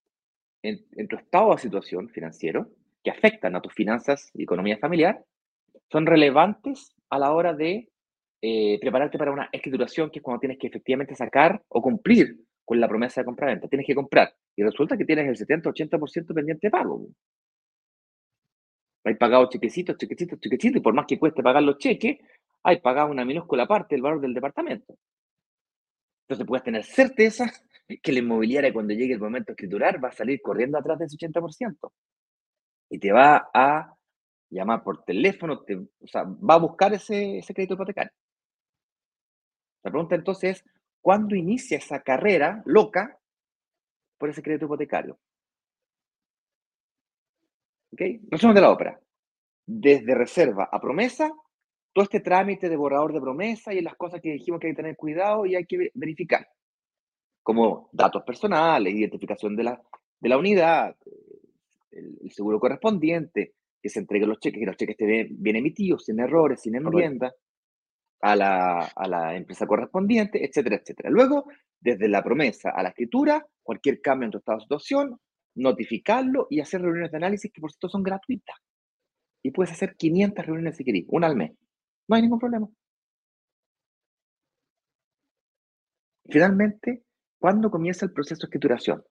en, tu estado de situación financiero, que afectan a tus finanzas y economía familiar, son relevantes a la hora de eh, prepararte para una escrituración, que es cuando tienes que efectivamente sacar o cumplir con la promesa de compra-venta. Tienes que comprar y resulta que tienes el 70-80% pendiente de pago. Hay pagado chequecitos, chequecitos, chequecitos, y por más que cueste pagar los cheques, hay pagado una minúscula parte del valor del departamento. Entonces puedes tener certeza que la inmobiliaria cuando llegue el momento de escriturar va a salir corriendo atrás de ese 80%. y te va a llamar por teléfono, te, o sea, va a buscar ese, ese crédito hipotecario. La pregunta entonces es, ¿cuándo inicia esa carrera loca por ese crédito hipotecario? ¿Ok? Resumen de la ópera. Desde reserva a promesa, todo este trámite de borrador de promesa y las cosas que dijimos que hay que tener cuidado y hay que verificar, como datos personales, identificación de la, de la unidad, el, seguro correspondiente, que se entreguen los cheques, que los cheques estén bien emitidos, sin errores, sin enmiendas, a la, a la empresa correspondiente, etcétera, etcétera. Luego, desde la promesa a la escritura, cualquier cambio en tu estado de situación, notificarlo y hacer reuniones de análisis que por cierto son gratuitas. Y puedes hacer 500 reuniones si querés, una al mes. No hay ningún problema. Finalmente, ¿cuándo comienza el proceso de escrituración?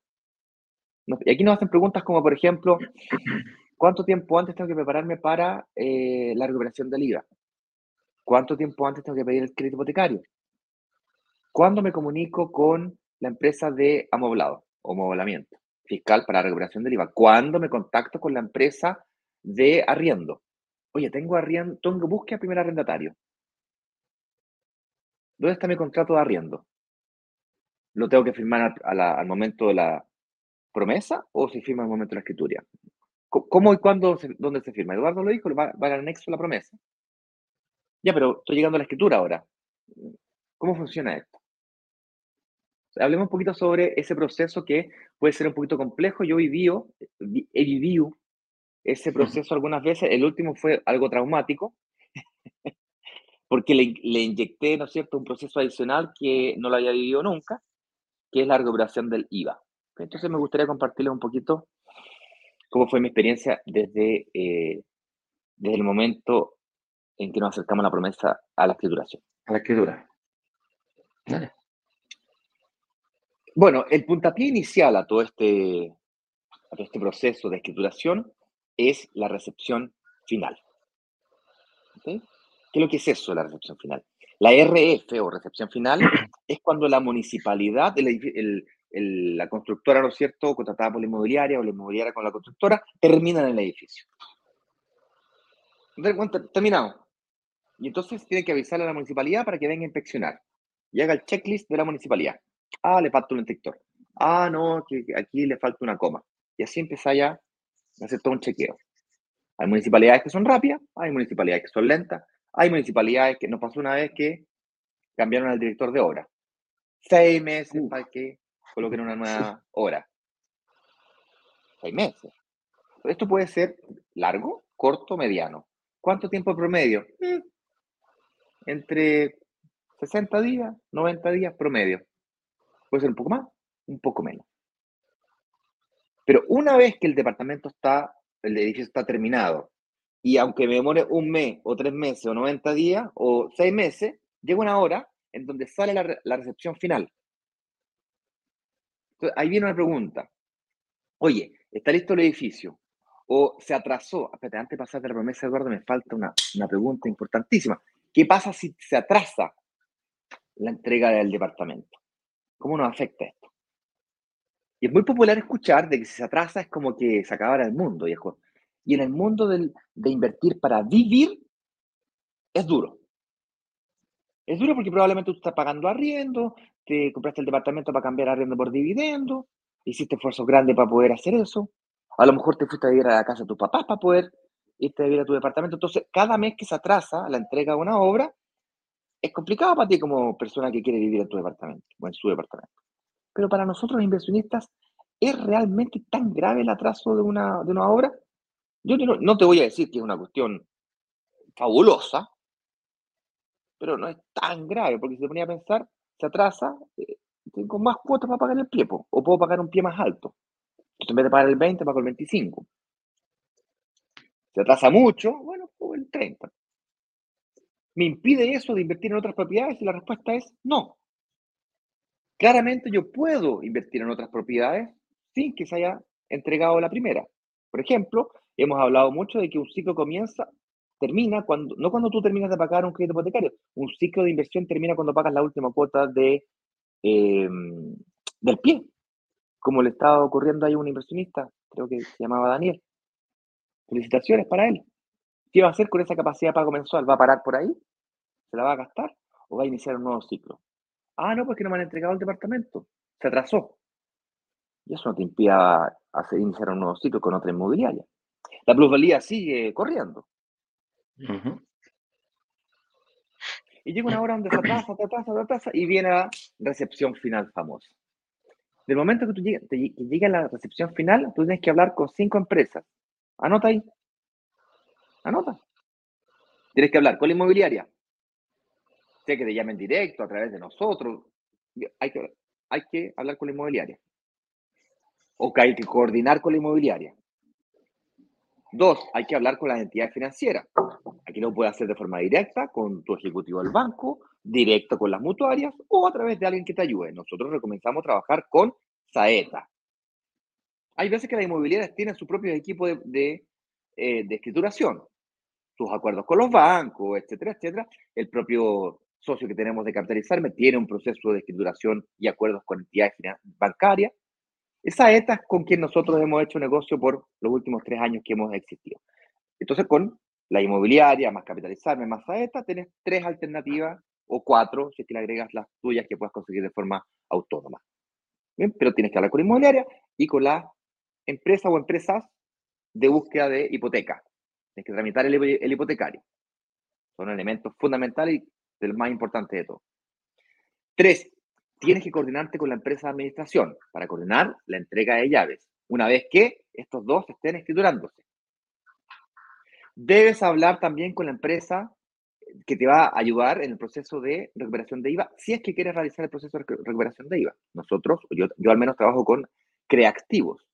Y aquí nos hacen preguntas como, por ejemplo, ¿cuánto tiempo antes tengo que prepararme para eh, la recuperación del IVA? ¿Cuánto tiempo antes tengo que pedir el crédito hipotecario? ¿Cuándo me comunico con la empresa de amoblado o amoblamiento fiscal para la recuperación del IVA? ¿Cuándo me contacto con la empresa de arriendo? Oye, tengo arriendo, tengo búsqueda primer arrendatario. ¿Dónde está mi contrato de arriendo? ¿Lo tengo que firmar al momento de la promesa o se firma al momento de la escritura? ¿Cómo y cuándo, dónde se firma? Eduardo lo dijo, va, va al anexo de la promesa. Ya, pero estoy llegando a la escritura ahora. ¿Cómo funciona esto? Hablemos un poquito sobre ese proceso que puede ser un poquito complejo. Yo viví, he vivido ese proceso algunas veces. El último fue algo traumático, porque le, le, inyecté, ¿no es cierto?, un proceso adicional que no lo había vivido nunca, que es la recuperación del IVA. Entonces me gustaría compartirles un poquito cómo fue mi experiencia desde, eh, desde el momento en que nos acercamos a la promesa a la escrituración. A la escritura. Bueno, el puntapié inicial a todo este, a todo este proceso de escrituración es la recepción final. ¿Qué es lo que es eso, la recepción final? La RF o recepción final es cuando la municipalidad, la constructora, ¿no es cierto?, contratada por la inmobiliaria o la inmobiliaria con la constructora, terminan el edificio. Terminado. Y entonces tiene que avisarle a la municipalidad para que venga a inspeccionar. Y haga el checklist de la municipalidad. Ah, le falta un detector. Ah, no, que aquí le falta una coma. Y así empieza ya a hacer todo un chequeo. Hay municipalidades que son rápidas, hay municipalidades que son lentas, hay municipalidades que nos pasó una vez que cambiaron al director de obra. Seis meses para que coloquen una nueva obra. Seis meses. Esto puede ser largo, corto, mediano. ¿Cuánto tiempo promedio? Mm, entre 60 días, 90 días promedio. Puede ser un poco más, un poco menos. Pero una vez que el departamento está, el edificio está terminado, y aunque me demore un mes o tres meses o 90 días o seis meses, llega una hora en donde sale la, recepción final. ahí viene una pregunta. Oye, ¿está listo el edificio? ¿O se atrasó? Espérate, antes de pasar de la promesa, Eduardo, me falta una, una pregunta importantísima. ¿Qué pasa si se atrasa la entrega del departamento? ¿Cómo nos afecta esto? Y es muy popular escuchar de que si se atrasa es como que se acabara el mundo, viejo. Y en el mundo de invertir para vivir es duro. Es duro porque probablemente tú estás pagando arriendo, te compraste el departamento para cambiar arriendo por dividendo, hiciste esfuerzos grandes para poder hacer eso. A lo mejor te fuiste a vivir a la casa de tus papás para poder irte a vivir a tu departamento. Entonces, cada mes que se atrasa la entrega de una obra, es complicado para ti como persona que quiere vivir en tu departamento o en su departamento. Pero para nosotros los inversionistas, ¿es realmente tan grave el atraso de una, de una obra? Yo no, te voy a decir que es una cuestión fabulosa, pero no es tan grave, porque si te ponía a pensar, se atrasa, eh, tengo más cuotas para pagar el pie, o puedo pagar un pie más alto. Entonces, en vez de pagar el 20, pago el 25 se atrasa mucho, bueno, pues el 30. ¿Me impide eso de invertir en otras propiedades? Y la respuesta es no. Claramente yo puedo invertir en otras propiedades sin que se haya entregado la primera. Por ejemplo, hemos hablado mucho de que un ciclo comienza, termina cuando, no cuando tú terminas de pagar un crédito hipotecario, un ciclo de inversión termina cuando pagas la última cuota de, em, del pie, como le estaba ocurriendo a un inversionista, creo que se llamaba Daniel Felicitaciones para él. ¿Qué va a hacer con esa capacidad de pago mensual? ¿Va a parar por ahí? ¿Se la va a gastar? ¿O va a iniciar un nuevo ciclo? Ah, no, porque no me han entregado el departamento. Se atrasó. Y eso no te impide hacer, iniciar un nuevo ciclo con otra inmobiliaria. La plusvalía sigue corriendo. Y llega una hora donde se atrasa, se atrasa, se atrasa y viene la recepción final famosa. Del momento que tú llegas, que llega la recepción final, tú tienes que hablar con cinco empresas. Anota ahí. Anota. Tienes que hablar con la inmobiliaria. Sé que te llamen directo a través de nosotros. Hay que, hay que hablar con la inmobiliaria. O que hay que coordinar con la inmobiliaria. Dos, hay que hablar con la entidad financiera. Aquí lo puedes hacer de forma directa con tu ejecutivo del banco, directo con las mutuarias o a través de alguien que te ayude. Nosotros recomenzamos trabajar con Saeta. Hay veces que las inmobiliarias tienen su propio equipo de, eh, de, escrituración, sus acuerdos con los bancos, etcétera, etcétera. El propio socio que tenemos de capitalizarme tiene un proceso de escrituración y acuerdos con entidades bancarias. Esa ETA es con quien nosotros hemos hecho negocio por los últimos tres años que hemos existido. Entonces, con la inmobiliaria, más capitalizarme, más Saeta, tienes tres alternativas o cuatro, si es que le agregas las tuyas que puedas conseguir de forma autónoma. ¿Bien? Pero tienes que hablar con la inmobiliaria y con la empresa o empresas de búsqueda de hipoteca. Tienes que tramitar el, el hipotecario. Son elementos fundamentales y del más importante de todo. Tres, tienes que coordinarte con la empresa de administración para coordinar la entrega de llaves, una vez que estos dos estén escriturándose. Debes hablar también con la empresa que te va a ayudar en el proceso de recuperación de IVA, si es que quieres realizar el proceso de recuperación de IVA. Nosotros, yo, yo al menos trabajo con Creactivos.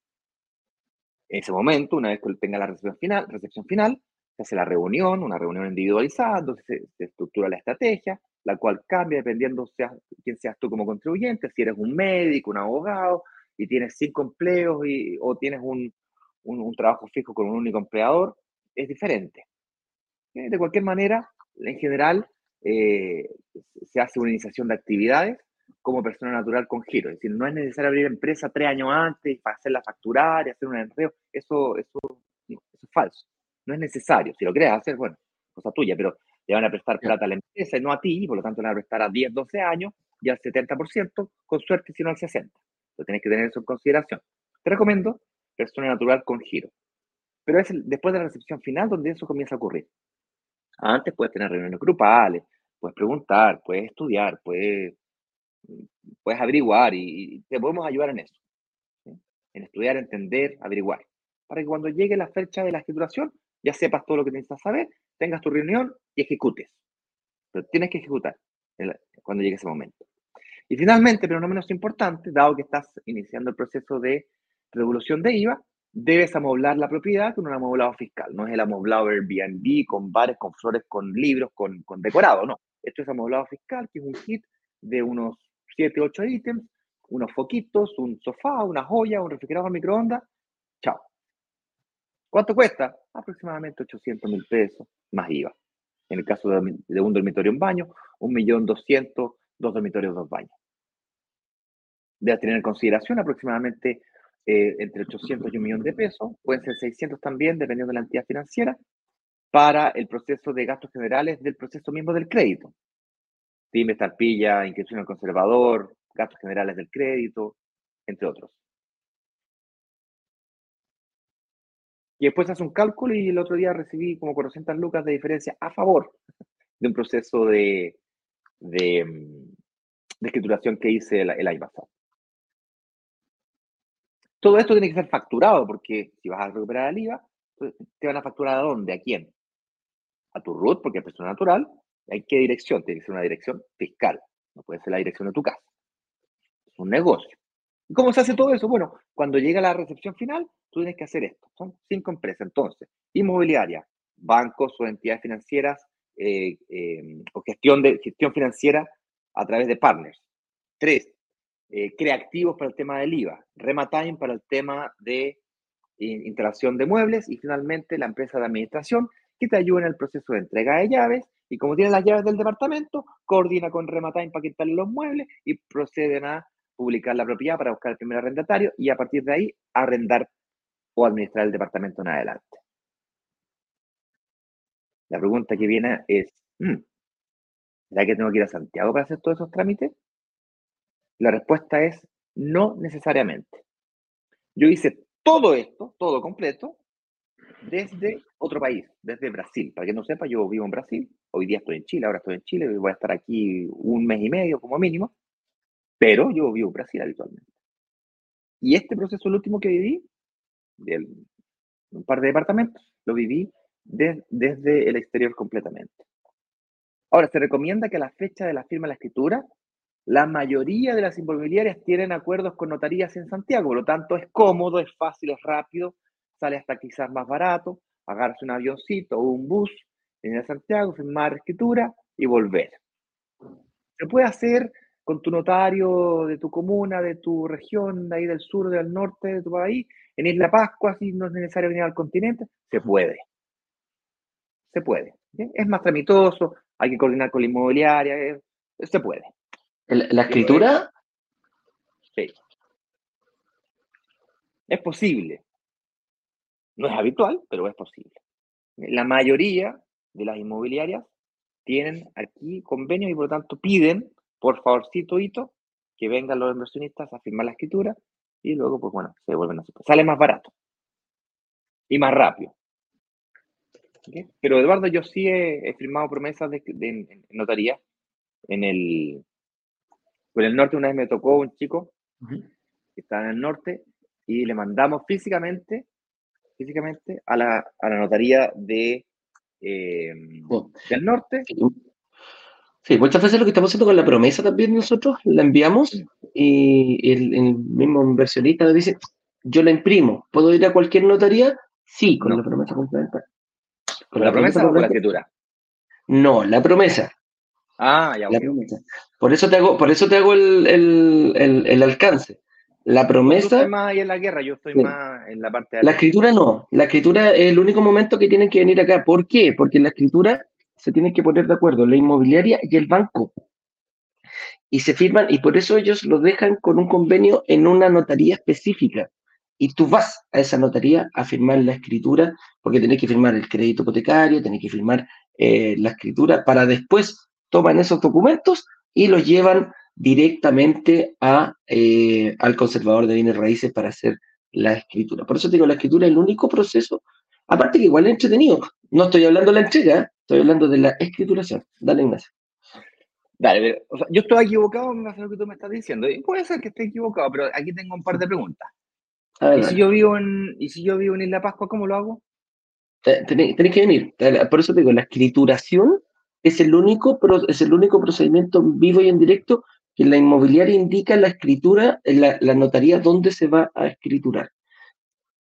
En ese momento, una vez que tenga la recepción final, recepción final, se hace la reunión, una reunión individualizada, se estructura la estrategia, la cual cambia dependiendo sea, quién seas tú como contribuyente, si eres un médico, un abogado, y tienes cinco empleos y, o tienes un, un, trabajo fijo con un único empleador, es diferente. Eh, de cualquier manera, en general, eh, se hace una iniciación de actividades como persona natural con giro. Es decir, no es necesario abrir empresa tres años antes para hacerla facturar y hacer un enreo. Eso, eso, eso es falso. No es necesario. Si lo quieres hacer, bueno, cosa tuya, pero le van a prestar plata a la empresa y no a ti, y por lo tanto le van a prestar a 10, 12 años y al 70%, con suerte, si no al 60%. Lo tienes que tener eso en consideración. Te recomiendo persona natural con giro. Pero es después de la recepción final donde eso comienza a ocurrir. Antes puedes tener reuniones grupales, puedes preguntar, puedes estudiar, puedes, puedes averiguar y, te podemos ayudar en eso. En estudiar, entender, averiguar. Para que cuando llegue la fecha de la escrituración ya sepas todo lo que necesitas saber, tengas tu reunión y ejecutes. Pero tienes que ejecutar cuando llegue ese momento. Y finalmente, pero no menos importante, dado que estás iniciando el proceso de revolución de IVA, debes amoblar la propiedad con un amoblado fiscal. No es el amoblado Airbnb con bares, con flores, con libros, con, con decorado, no. Esto es amoblado fiscal, que es un kit de unos 7, 8 ítems, unos foquitos, un sofá, una joya, un refrigerador microondas. Chao. ¿Cuánto cuesta? Aproximadamente 800 mil pesos más IVA. En el caso de, un dormitorio en baño, 1.200.000, dos dormitorios, dos baños. Debes tener en consideración aproximadamente eh, entre 800 y un millón de pesos, pueden ser 600 también, dependiendo de la entidad financiera, para el proceso de gastos generales del proceso mismo del crédito. Pyme, tarpilla, inscripción al conservador, gastos generales del crédito, entre otros. Y después hace un cálculo y el otro día recibí como 400 lucas de diferencia a favor de un proceso de, de, mm, escrituración que hice el, el año pasado. Todo esto tiene que ser facturado porque si vas a recuperar el IVA, ¿te van a facturar a dónde? ¿A quién? A tu RUT, porque es persona natural. ¿En qué dirección? Tiene que ser una dirección fiscal. No puede ser la dirección de tu casa. Es un negocio. ¿Y cómo se hace todo eso? Bueno, cuando llega la recepción final, tú tienes que hacer esto. Son cinco empresas, entonces, inmobiliaria, bancos o entidades financieras eh, em, o gestión, de, gestión financiera a través de partners. Tres, eh, creativos para el tema del IVA, Rematime para el tema de instalación de muebles y finalmente la empresa de administración que te ayuda en el proceso de entrega de llaves y como tiene las llaves del departamento, coordina con Rematime para quitarle los muebles y proceden a publicar la propiedad para buscar el primer arrendatario y a partir de ahí arrendar o administrar el departamento en adelante. La pregunta que viene es, ¿será que tengo que ir a Santiago para hacer todos esos trámites? La respuesta es no necesariamente. Yo hice todo esto, todo completo, desde otro país, desde Brasil. Para que no sepa, yo vivo en Brasil, hoy día estoy en Chile, ahora estoy en Chile, voy a estar aquí un mes y medio como mínimo, pero yo vivo en Brasil habitualmente. Y este proceso, el último que viví, de un par de departamentos, lo viví desde el exterior completamente. Ahora, se recomienda que a la fecha de la firma de la escritura, la mayoría de las inmobiliarias tienen acuerdos con notarías en Santiago, por lo tanto es cómodo, es fácil, es rápido, sale hasta quizás más barato, agarrarse un avioncito o un bus, venir a Santiago, firmar escritura y volver. Se puede hacer con tu notario de tu comuna, de tu región, de ahí del sur, del norte de tu país, en Isla Pascua, si no es necesario venir al continente, se puede. Se puede. Es más tramitoso, hay que coordinar con la inmobiliaria, se puede. ¿La escritura? Sí. Es posible. No es habitual, pero es posible. La mayoría de las inmobiliarias tienen aquí convenios y por lo tanto piden, por favorcito, hito, que vengan los inversionistas a firmar la escritura y luego, pues bueno, se vuelven a hacer. Sale más barato y más rápido. Pero Eduardo, yo sí he, firmado promesas de, notaría en el, en el norte. Una vez me tocó un chico que estaba en el norte y le mandamos físicamente físicamente a la, a la notaría de, eh, del norte. Sí, muchas veces lo que estamos haciendo con la promesa también nosotros la enviamos y el, mismo inversionista nos dice, yo la imprimo, ¿puedo ir a cualquier notaría? Sí, con la promesa complementaria. ¿Con la, promesa, o con la escritura? No, la promesa. Ah, ya. La promesa. Por eso te hago, por eso te hago el, el, el alcance. La promesa. Yo más ahí en la guerra, yo estoy más en la parte de. La escritura no. La escritura es el único momento que tienen que venir acá. ¿Por qué? Porque en la escritura se tienen que poner de acuerdo la inmobiliaria y el banco. Y se firman, y por eso ellos lo dejan con un convenio en una notaría específica. Y tú vas a esa notaría a firmar la escritura, porque tenés que firmar el crédito hipotecario, tenés que firmar eh, la escritura, para después toman esos documentos y los llevan directamente a, eh, al conservador de bienes raíces para hacer la escritura. Por eso digo, la escritura es el único proceso, aparte que igual es entretenido. No estoy hablando de la entrega, estoy hablando de la escrituración. Dale, Ignacio. Dale, o sea, yo estoy equivocado me lo que tú me estás diciendo. Y puede ser que esté equivocado, pero aquí tengo un par de preguntas. ¿Y, si yo vivo en, ¿Y si yo vivo en Isla Pascua, cómo lo hago? Tenéis que venir. Por eso digo, la escrituración es el único, es el único procedimiento vivo y en directo que la inmobiliaria indica la escritura, la, la notaría dónde se va a escriturar.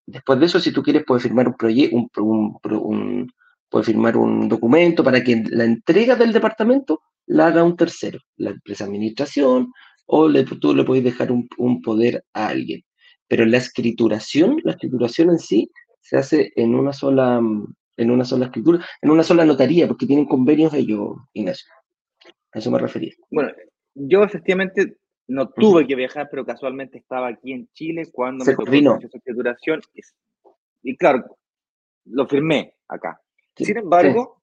Después de eso, si tú quieres, puedes firmar un proyecto, un, un, puedes firmar un documento para que la entrega del departamento la haga un tercero, la empresa administración, o le, tú le puedes dejar un, un, poder a alguien. Pero la escrituración, la escrituración en sí, se hace en una sola, en una sola escritura, en una sola notaría, porque tienen convenios ellos, Ignacio. A eso me refería. Bueno, yo efectivamente no tuve que viajar, pero casualmente estaba aquí en Chile cuando me tocó el proceso de duración. Y claro, lo firmé acá. Sin embargo,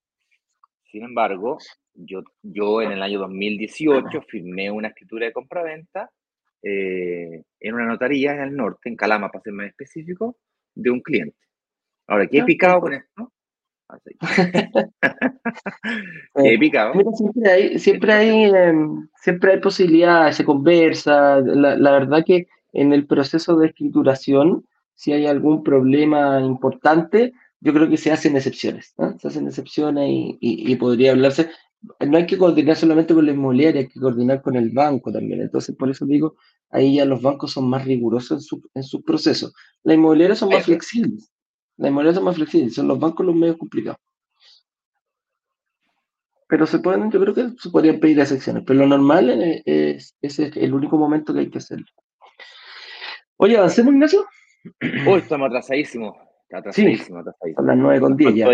sin embargo, yo, yo en el año 2018 firmé una escritura de compraventa eh, en una notaría en el norte, en Calama, para ser más específico, de un cliente. Ahora, ¿qué he picado con esto? Eh, siempre hay, siempre hay, em, siempre hay posibilidad, se conversa. La, verdad que en el proceso de escrituración, si hay algún problema importante, yo creo que se hacen excepciones. Se hacen excepciones y, podría hablarse. No hay que coordinar solamente con la inmobiliaria, hay que coordinar con el banco también. Entonces, por eso digo, ahí ya los bancos son más rigurosos en su, en sus procesos. Las inmobiliarias son más flexibles. Las inmobiliarias son más flexibles, son los bancos los medios complicados. Pero se pueden, yo creo que se podrían pedir excepciones, pero lo normal es, es, el único momento que hay que hacerlo. Oye, ¿avancemos, Ignacio? Uy, estamos atrasadísimos. Atrasadísimo, sí, A las 9 con 10 ya.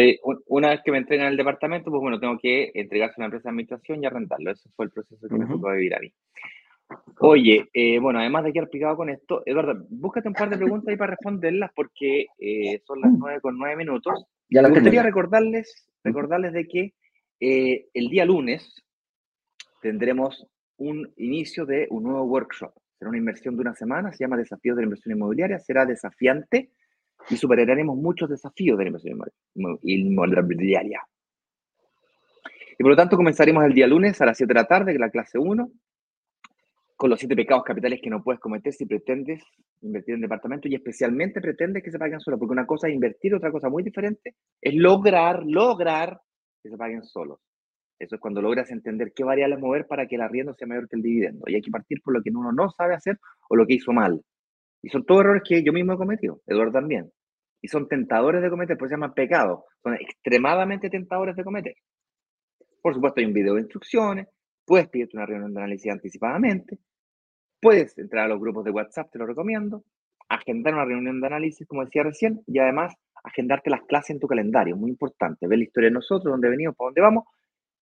una vez que me entregan el departamento, pues bueno, tengo que entregarse a una empresa de administración y arrendarlo. Ese fue el proceso que me tocó vivir a mí. Oye, eh, bueno, además de quedar picado con esto, Eduardo, búscate un par de preguntas ahí para responderlas porque eh, son las nueve con nueve minutos. Ya Me gustaría recordarles, recordarles de que eh, el día lunes tendremos un inicio de un nuevo workshop. Será una inversión de una semana, se llama Desafíos de la Inversión Inmobiliaria, será desafiante y superaremos muchos desafíos de la inversión inmobiliaria. Y por lo tanto comenzaremos el día lunes a las 7 de la tarde, la clase 1, con los siete pecados capitales que no puedes cometer si pretendes invertir en departamento y especialmente pretendes que se paguen solos, porque una cosa es invertir, otra cosa muy diferente es lograr, lograr que se paguen solos. Eso es cuando logras entender qué variables mover para que el arriendo sea mayor que el dividendo. Y hay que partir por lo que uno no sabe hacer o lo que hizo mal. Y son todos errores que yo mismo he cometido, Eduardo también. Y son tentadores de cometer, por eso se llaman pecados. Son extremadamente tentadores de cometer. Por supuesto, hay un video de instrucciones, puedes pedirte una reunión de análisis anticipadamente, puedes entrar a los grupos de WhatsApp, te lo recomiendo, agendar una reunión de análisis, como decía recién, y además agendarte las clases en tu calendario, muy importante, ver la historia de nosotros, dónde venimos, para dónde vamos,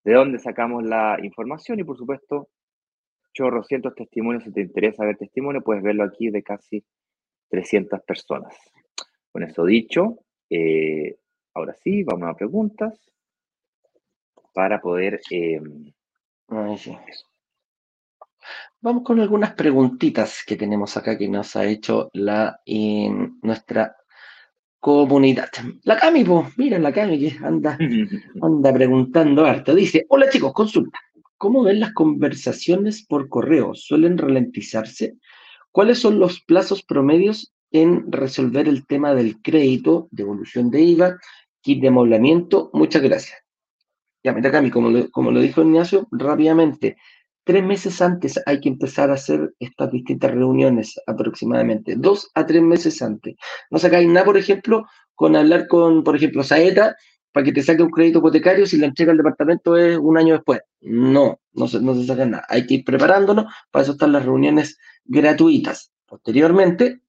de dónde sacamos la información y por supuesto, chorrocientos testimonios, si te interesa ver testimonio, puedes verlo aquí de casi 300 personas. Con eso dicho, eh, ahora sí, vamos a preguntas para poder... Eh, Vamos con algunas preguntitas que tenemos acá que nos ha hecho la, en nuestra comunidad. La Cami, pues, mira la Cami que anda, anda preguntando harto. Dice, hola chicos, consulta. ¿Cómo ven las conversaciones por correo? ¿Suelen ralentizarse? ¿Cuáles son los plazos promedios en resolver el tema del crédito, devolución de IVA, kit de amoblamiento? Muchas gracias. Ya, mira, Cami, como lo, como lo dijo Ignacio, rápidamente, tres meses antes hay que empezar a hacer estas distintas reuniones aproximadamente, dos a tres meses antes. No sacáis nada, por ejemplo, con hablar con, por ejemplo, Saeta para que te saque un crédito hipotecario si la entrega al departamento es un año después. No, no se, no se saca nada. Hay que ir preparándonos, para eso están las reuniones gratuitas. Posteriormente,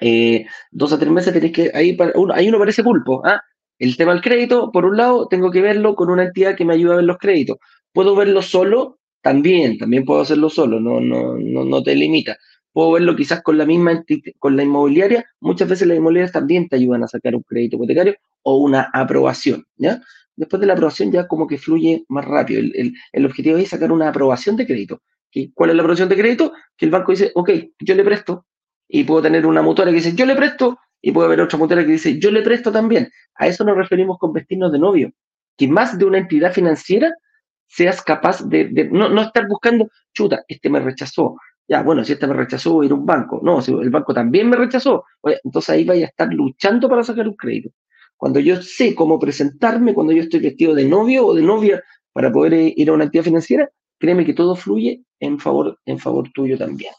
eh, dos a tres meses tenéis que, ahí, para, uno, ahí uno parece pulpo, ¿ah? El tema del crédito, por un lado, tengo que verlo con una entidad que me ayude a ver los créditos. Puedo verlo solo, también, también puedo hacerlo solo, no, no, no, no te limita. Puedo verlo quizás con la misma con la inmobiliaria. Muchas veces las inmobiliarias también te ayudan a sacar un crédito hipotecario o una aprobación, ¿ya? Después de la aprobación ya como que fluye más rápido. El, el, objetivo es sacar una aprobación de crédito. ¿Cuál es la aprobación de crédito? Que el banco dice, ok, yo le presto. Y puedo tener una mutuaria que dice, yo le presto y puede haber otra mutuaria que dice, yo le presto también. A eso nos referimos con vestirnos de novio. Que más de una entidad financiera seas capaz de, no, estar buscando, chuta, este me rechazó. Ya, bueno, si este me rechazó, ir a un banco. No, si el banco también me rechazó. Entonces ahí vaya a estar luchando para sacar un crédito. Cuando yo sé cómo presentarme, cuando yo estoy vestido de novio o de novia para poder eh, ir a una entidad financiera, créeme que todo fluye en favor, en favor tuyo también.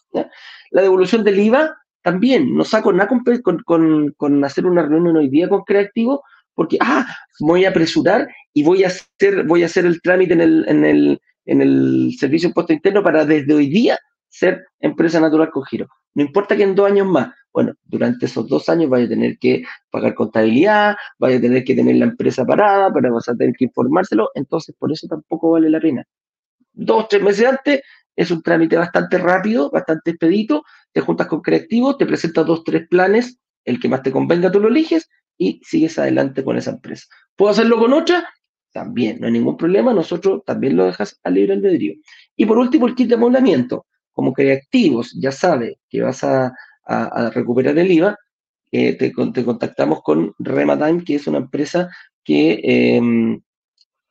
La devolución del IVA también no saco nada con, con, hacer una reunión hoy día con Creativo, porque, ah, voy a apresurar y voy a hacer, voy a hacer el trámite en el, en el, en el servicio impuesto interno para desde hoy día ser empresa natural con giro. No importa que en dos años más, bueno, durante esos dos años vaya a tener que pagar contabilidad, vaya a tener que tener la empresa parada, pero vas a tener que informárselo, entonces por eso tampoco vale la pena. Dos, tres meses antes es un trámite bastante rápido, bastante expedito, te juntas con creativo, te presentas dos, tres planes, el que más te convenga tú lo eliges y sigues adelante con esa empresa. ¿Puedo hacerlo con otra? También, no hay ningún problema, nosotros también lo dejas a libre albedrío. Y por último, el kit de amoblamiento. Como creativos ya sabe que vas a, recuperar el IVA, eh, te, contactamos con Rematime, que es una empresa que eh,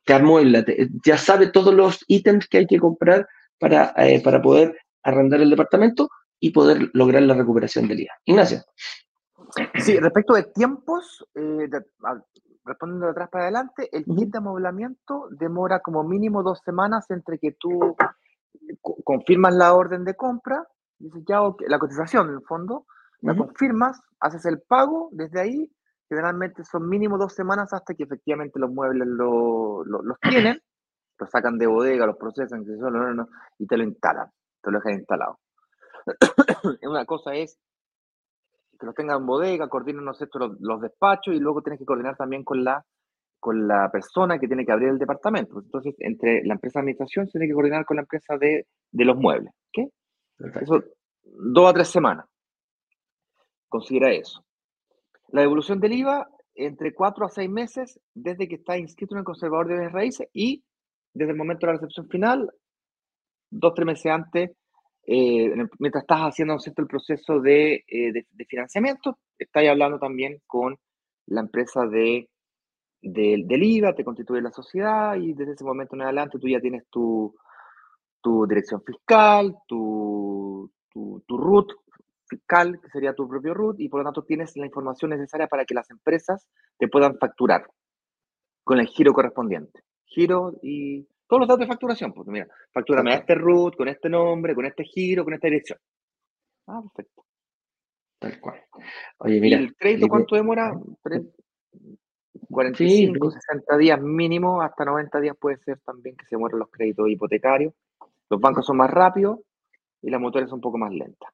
te amuebla, ya sabe todos los ítems que hay que comprar para, eh, para poder arrendar el departamento y poder lograr la recuperación del IVA. Ignacio. Sí, respecto de tiempos, eh, respondiendo de atrás para adelante, el kit de amoblamiento demora como mínimo dos semanas entre que tú confirmas la orden de compra, dices ya la cotización en el fondo, la confirmas, haces el pago, desde ahí generalmente son mínimo dos semanas hasta que efectivamente los muebles los tienen, lo sacan de bodega, los procesan y te lo instalan, te lo dejan instalado. Una cosa es que los tengan en bodega, coordinen los, los despachos y luego tienes que coordinar también con la, con la persona que tiene que abrir el departamento. Entonces, entre la empresa de administración se tiene que coordinar con la empresa de, de los muebles. ¿Qué? Eso, dos a tres semanas. Considera eso. La devolución del IVA entre cuatro a seis meses desde que estás inscrito en el conservador de bienes raíces y desde el momento de la recepción final, dos, tres meses antes, eh, mientras estás haciendo el proceso de, eh, de, financiamiento, estás hablando también con la empresa de, del IVA, te constituye la sociedad y desde ese momento en adelante tú ya tienes tu, tu dirección fiscal, tu, tu, tu RUT fiscal, que sería tu propio RUT, y por lo tanto tienes la información necesaria para que las empresas te puedan facturar con el giro correspondiente. Giro y todos los datos de facturación. Pues mira, factúrame a este root, con este nombre, con este giro, con esta dirección. Ah, perfecto. Tal cual. Oye, mira. ¿Y el crédito cuánto demora? 45, 60 días mínimo, hasta 90 días puede ser también que se mueran los créditos hipotecarios. Los bancos son más rápidos y las motores son un poco más lentas.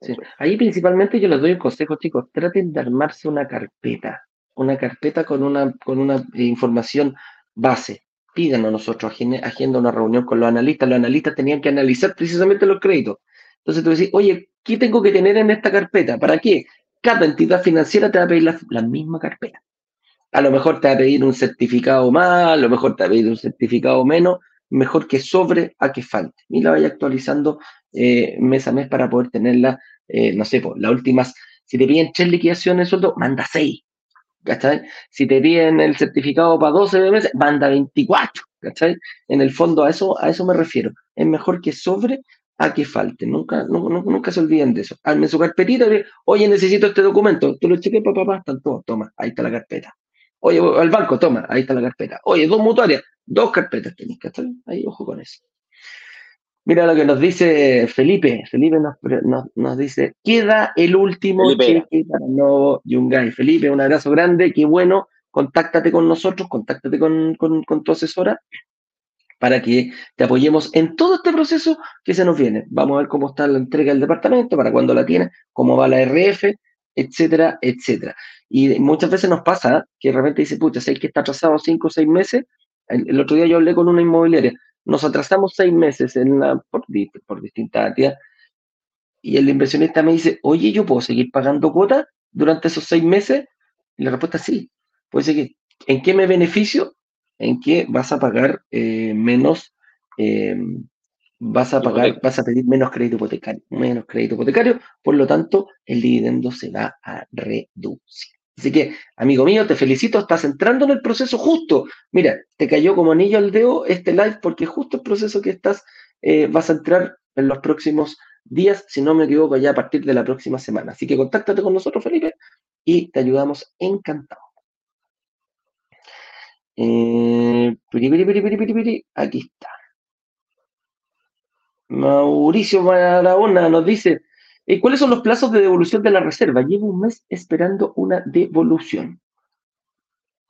Sí. Ahí principalmente yo les doy un consejo, chicos, traten de armarse una carpeta, una carpeta con una, con una información base pídanos nosotros, agenda una reunión con los analistas. Los analistas tenían que analizar precisamente los créditos. Entonces tú decís, oye, ¿qué tengo que tener en esta carpeta? ¿Para qué? Cada entidad financiera te va a pedir la, misma carpeta. A lo mejor te va a pedir un certificado más, a lo mejor te va a pedir un certificado menos, mejor que sobre a que falte. Y la vaya actualizando eh, mes a mes para poder tenerla, eh, no sé, las últimas, si te piden tres liquidaciones de sueldo, manda seis. ¿Cachai? Si te piden el certificado para 12 meses, manda 24, ¿cachai? En el fondo a eso, a eso me refiero. Es mejor que sobre a que falte. Nunca, nunca se olviden de eso. Hazme su carpetita, oye, necesito este documento. Tú lo cheques, papá, papá, están toma, ahí está la carpeta. Oye, al banco, toma, ahí está la carpeta. Oye, dos mutuarias, dos carpetas tenés, ¿cachai? Ahí, ojo con eso. Mira lo que nos dice Felipe. Felipe nos, dice, queda el último cheque para Novo Yungay. Felipe, un abrazo grande, qué bueno. Contáctate con nosotros, contáctate con, tu asesora para que te apoyemos en todo este proceso que se nos viene. Vamos a ver cómo está la entrega del departamento, para cuándo la tiene, cómo va la RF, etcétera, etcétera. Y muchas veces nos pasa que de repente dice, pucha, sé que está atrasado cinco o seis meses. el, otro día yo hablé con una inmobiliaria nos atrasamos seis meses en la, por, por distintas actividades y el inversionista me dice, oye, ¿yo puedo seguir pagando cuotas durante esos seis meses? Y la respuesta es sí. Puede seguir. ¿En qué me beneficio? En que vas a pagar eh, menos, em, vas a pagar, vas a pedir menos crédito hipotecario, menos crédito hipotecario, por lo tanto, el dividendo se va a reducir. Así que, amigo mío, te felicito, estás entrando en el proceso justo. Mira, te cayó como anillo al dedo este live porque justo el proceso que estás eh, vas a entrar en los próximos días, si no me equivoco, ya a partir de la próxima semana. Así que contáctate con nosotros, Felipe, y te ayudamos encantado. Eh, aquí está. Mauricio Barahona nos dice, eh, ¿Cuáles son los plazos de devolución de la reserva? Llevo un mes esperando una devolución.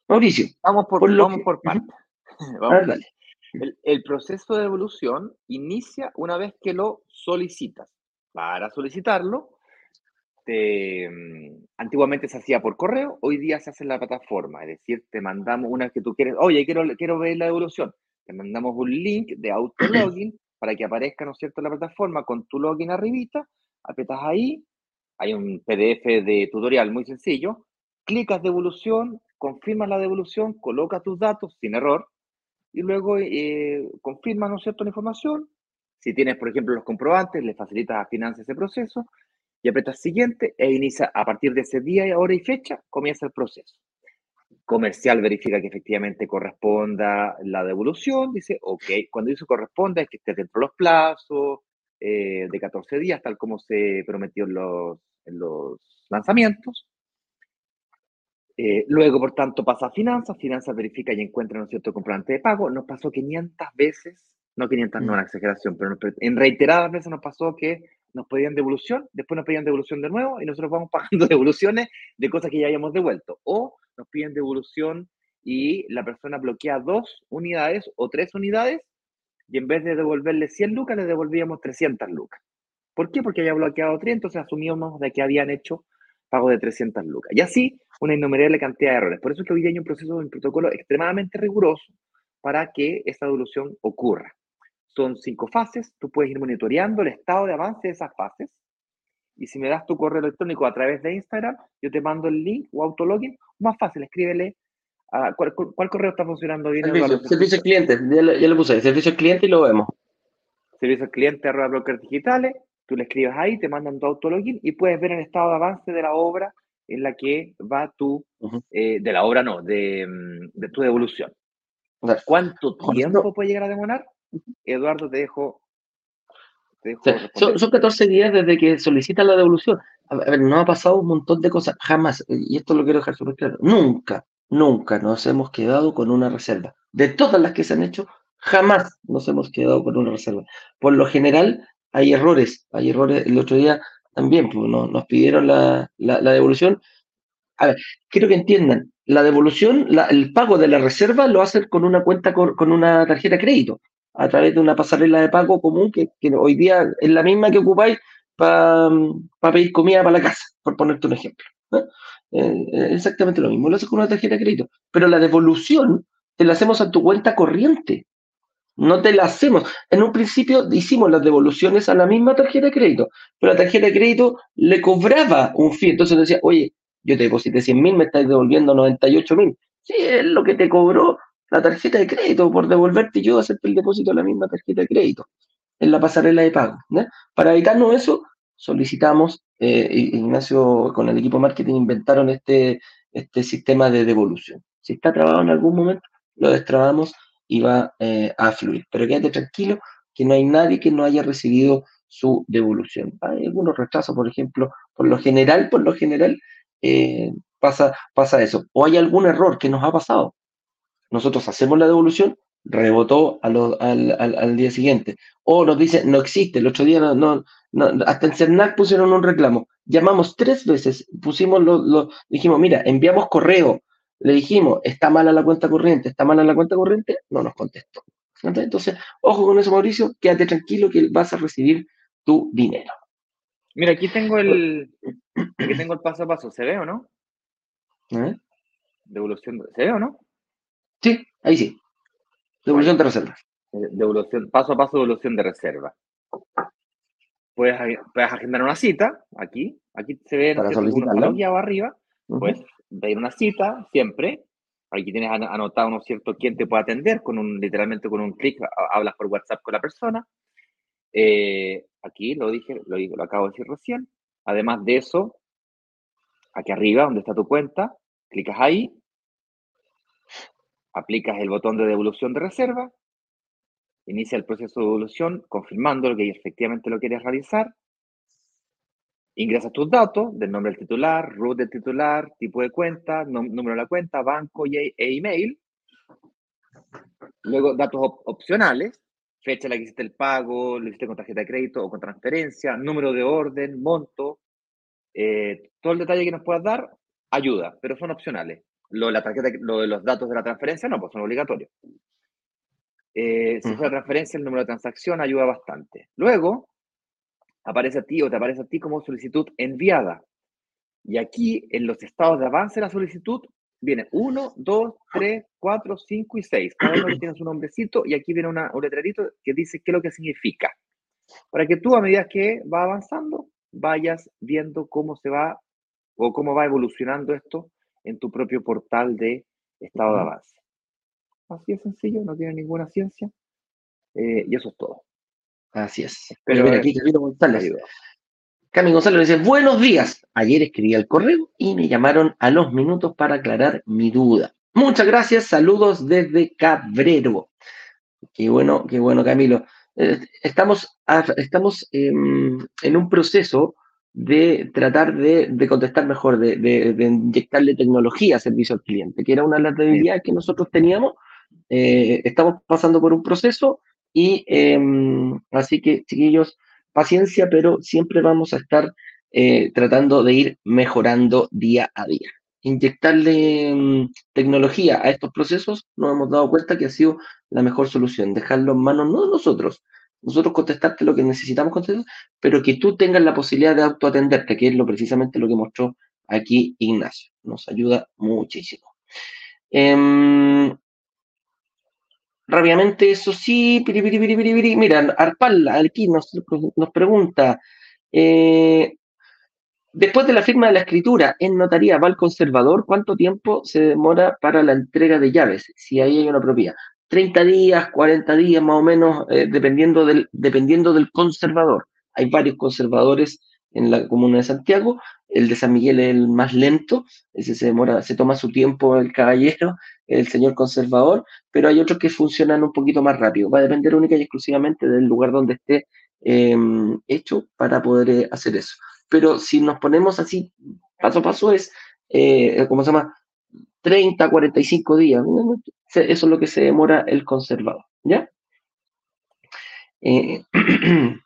Mauricio. Vamos por, vamos por partes. El, proceso de devolución inicia una vez que lo solicitas. Para solicitarlo, mm, antiguamente se hacía por correo, hoy día se hace en la plataforma. Es decir, te mandamos una que tú quieres, oye, quiero, quiero ver la devolución. Te mandamos un link de autologin para que aparezca, ¿no es cierto?, en la plataforma con tu login arribita apretas ahí, hay un PDF de tutorial muy sencillo, clicas devolución, confirmas la devolución, colocas tus datos sin error y luego eh, confirmas, ¿no cierto?, la información. Si tienes, por ejemplo, los comprobantes, le facilitas a Finanzas ese proceso y apretas siguiente e inicia a partir de ese día, hora y fecha, comienza el proceso. Comercial verifica que efectivamente corresponda la devolución, dice, ok, cuando dice corresponda es que esté dentro de los plazos, eh, de 14 días, tal como se prometió en los, en los lanzamientos. Eh, luego, por tanto, pasa a finanzas, finanzas verifica y encuentra, un cierto?, comprobante de pago. Nos pasó 500 veces, no 500, no una exageración, pero en reiteradas veces nos pasó que nos pedían devolución, después nos pedían devolución de nuevo y nosotros vamos pagando devoluciones de cosas que ya habíamos devuelto. O nos piden devolución y la persona bloquea dos unidades o tres unidades y en vez de devolverle 100 lucas, le devolvíamos 300 lucas. ¿Por qué? Porque había bloqueado 3, entonces asumíamos de que habían hecho pago de 300 lucas. Y así, una innumerable cantidad de errores. Por eso es que hoy día hay un proceso, un protocolo extremadamente riguroso para que esa devolución ocurra. Son cinco fases, tú puedes ir monitoreando el estado de avance de esas fases. Y si me das tu correo electrónico a través de Instagram, yo te mando el link o autologin, Más fácil, escríbele. ¿Cuál, correo está funcionando bien? Servicio, servicio cliente, ya, lo puse, servicio cliente y lo vemos. Servicio cliente arroba brokers digitales, tú le escribes ahí, te mandan tu autologin y puedes ver el estado de avance de la obra en la que va tu, eh, de la obra no, de, mm, de tu devolución. ¿Cuánto tiempo puede llegar a demorar? Eduardo, te dejo. son, son, 14 días desde que solicita la devolución. A ver, no ha pasado un montón de cosas, jamás, y esto lo quiero dejar súper claro, nunca, nunca nos hemos quedado con una reserva. De todas las que se han hecho, jamás nos hemos quedado con una reserva. Por lo general, hay errores, hay errores. El otro día también pues, nos, pidieron la, devolución. A ver, quiero que entiendan, la devolución, el pago de la reserva lo hacen con una cuenta, con, una tarjeta de crédito, a través de una pasarela de pago común que, hoy día es la misma que ocupáis para pedir comida para la casa, por ponerte un ejemplo. Exactamente lo mismo, lo haces con una tarjeta de crédito, pero la devolución te la hacemos a tu cuenta corriente. No te la hacemos. En un principio hicimos las devoluciones a la misma tarjeta de crédito, pero la tarjeta de crédito le cobraba un fee. Entonces decía, oye, yo te deposité 100 mil, me estás devolviendo 98 mil. Sí, es lo que te cobró la tarjeta de crédito por devolverte yo hacerte el depósito a la misma tarjeta de crédito en la pasarela de pago. Para evitarnos eso, solicitamos, eh, Ignacio con el equipo marketing inventaron este, este sistema de devolución. Si está trabado en algún momento, lo destrabamos y va eh, a fluir. Pero quédate tranquilo que no hay nadie que no haya recibido su devolución. Hay algunos retrasos, por ejemplo, por lo general, por lo general, eh, pasa, pasa eso. O hay algún error que nos ha pasado. Nosotros hacemos la devolución, rebotó al, día siguiente. O nos dice, no existe, el otro día no, hasta en CERNAC pusieron un reclamo. Llamamos tres veces, pusimos lo, dijimos, mira, enviamos correo, le dijimos, está mala la cuenta corriente, está mala la cuenta corriente, no nos contestó. Entonces, ojo con eso, Mauricio, quédate tranquilo que vas a recibir tu dinero. Mira, aquí tengo el, aquí tengo el paso a paso, ¿se ve o no? ¿Eh? Devolución, ¿se ve o no? Sí, ahí sí. Devolución de reserva. Eh, devolución, paso a paso, devolución de reserva. Puedes, puedes agendar una cita, aquí, aquí se ve solicitarla. abajo arriba, pues pedir una cita siempre. Aquí tienes anotado, ¿no cierto?, quién te puede atender, con un, literalmente con un clic, hablas por WhatsApp con la persona. Eh, aquí lo dije, lo, lo acabo de decir recién. Además de eso, aquí arriba, donde está tu cuenta, clicas ahí, aplicas el botón de devolución de reserva, inicia el proceso de devolución confirmando que efectivamente lo quieres realizar, ingresas tus datos del nombre del titular, root del titular, tipo de cuenta, número de la cuenta, banco y, e email. Luego datos opcionales, fecha en la que hiciste el pago, lo hiciste con tarjeta de crédito o con transferencia, número de orden, monto, eh, todo el detalle que nos puedas dar ayuda, pero son opcionales. Lo de, la tarjeta, lo de los datos de la transferencia no, pues son obligatorios. Eh, si es la transferencia, el número de transacción ayuda bastante. Luego, aparece a ti o te aparece a ti como solicitud enviada. Y aquí, en los estados de avance de la solicitud, viene 1, 2, 3, 4, 5 y 6. Cada uno tiene su nombrecito y aquí viene una, un letrerito que dice qué es lo que significa. Para que tú, a medida que va avanzando, vayas viendo cómo se va o cómo va evolucionando esto en tu propio portal de estado de avance. Así es sencillo, no tiene ninguna ciencia. Eh, y eso es todo. Así es. Pero mira, aquí Camilo González. Camilo González dice, buenos días. Ayer escribí el correo y me llamaron a los minutos para aclarar mi duda. Muchas gracias, saludos desde Cabrero. Qué bueno, qué bueno, Camilo. Eh, estamos, estamos en un proceso de tratar de, contestar mejor, de, inyectarle tecnología a servicio al cliente, que era una de las debilidades que nosotros teníamos. Eh, estamos pasando por un proceso y em, así que, chiquillos, paciencia, pero siempre vamos a estar eh, tratando de ir mejorando día a día. Inyectarle em, tecnología a estos procesos, nos hemos dado cuenta que ha sido la mejor solución. Dejarlo en manos no de nosotros, nosotros contestarte lo que necesitamos contestar, pero que tú tengas la posibilidad de autoatenderte, que es lo precisamente lo que mostró aquí Ignacio. Nos ayuda muchísimo. Em, rápidamente, eso sí, mira, Arpal aquí nos, nos pregunta, eh, Después de la firma de la escritura en notaría va al conservador, ¿cuánto tiempo se demora para la entrega de llaves? Si ahí hay una propiedad. 30 días, 40 días más o menos, eh, dependiendo, del, dependiendo del conservador. Hay varios conservadores en la comuna de Santiago. El de San Miguel es el más lento, ese se demora, se toma su tiempo el caballero, el señor conservador, pero hay otros que funcionan un poquito más rápido. Va a depender única y exclusivamente del lugar donde esté em, hecho para poder eh, hacer eso pero si nos ponemos así, paso a paso, es, eh, ¿cómo se llama? 30, 45 días. Eso es lo que se demora el conservado, ¿ya? Eh,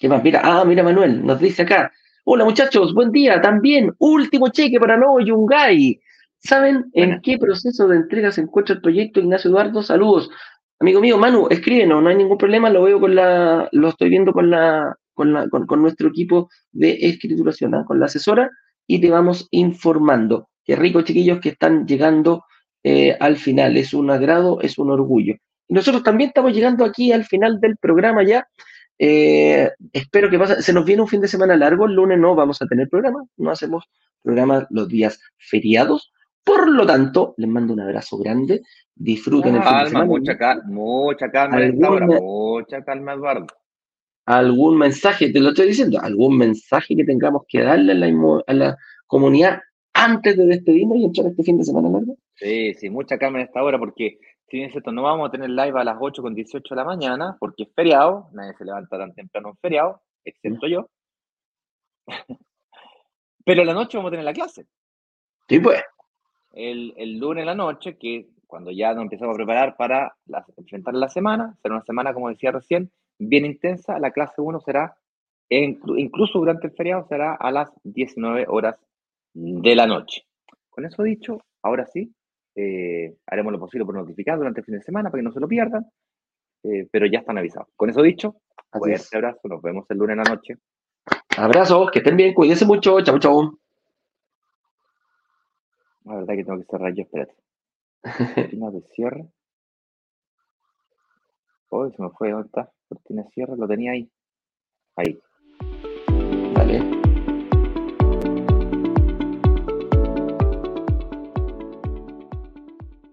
¿Qué más? Mira, ah, mira Manuel, nos dice acá, hola muchachos, buen día, también, último cheque para Nuevo Yungay. ¿Saben en qué proceso de entrega se encuentra el proyecto Ignacio Eduardo? Saludos. Amigo mío, Manu, escríbenos, no hay ningún problema, lo veo con la, lo estoy viendo con la, con, nuestro equipo de escrituración, ¿ah? con la asesora, y te vamos informando. Qué rico, chiquillos, que están llegando eh, al final. Es un agrado, es un orgullo. Y nosotros también estamos llegando aquí al final del programa ya. Eh, espero que pase. Se nos viene un fin de semana largo. El lunes no vamos a tener programa. No hacemos programa los días feriados. Por lo tanto, les mando un abrazo grande. Disfruten el fin de semana. Mucha calma, mucha calma, mucha calma, Eduardo algún mensaje, te lo estoy diciendo, algún mensaje que tengamos que darle a la, comunidad antes de despedirnos y entrar este fin de semana largo? Sí, sí, mucha calma en esta hora porque, si bien es cierto, no vamos a tener live a las 8 con 18 de la mañana porque es feriado, nadie se levanta tan temprano en feriado, excepto yo. Pero en la noche vamos a tener la clase. Sí, pues. El, el lunes en la noche, que cuando ya nos empezamos a preparar para enfrentar la semana, será una semana, como decía recién, bien intensa. La clase 1 será, incluso durante el feriado, será a las 19 horas de la noche. Con eso dicho, ahora sí, eh, haremos lo posible por notificar durante el fin de semana para que no se lo pierdan, eh, pero ya están avisados. Con eso dicho, fuerte abrazo, nos vemos el lunes en la noche. Abrazos, que estén bien, cuídense mucho, chau, chau. La verdad que tengo que cerrar yo, espérate. Cortina de cierre. Hoy se me fue, ¿dónde está? Cortina de cierre, lo tenía ahí. Ahí.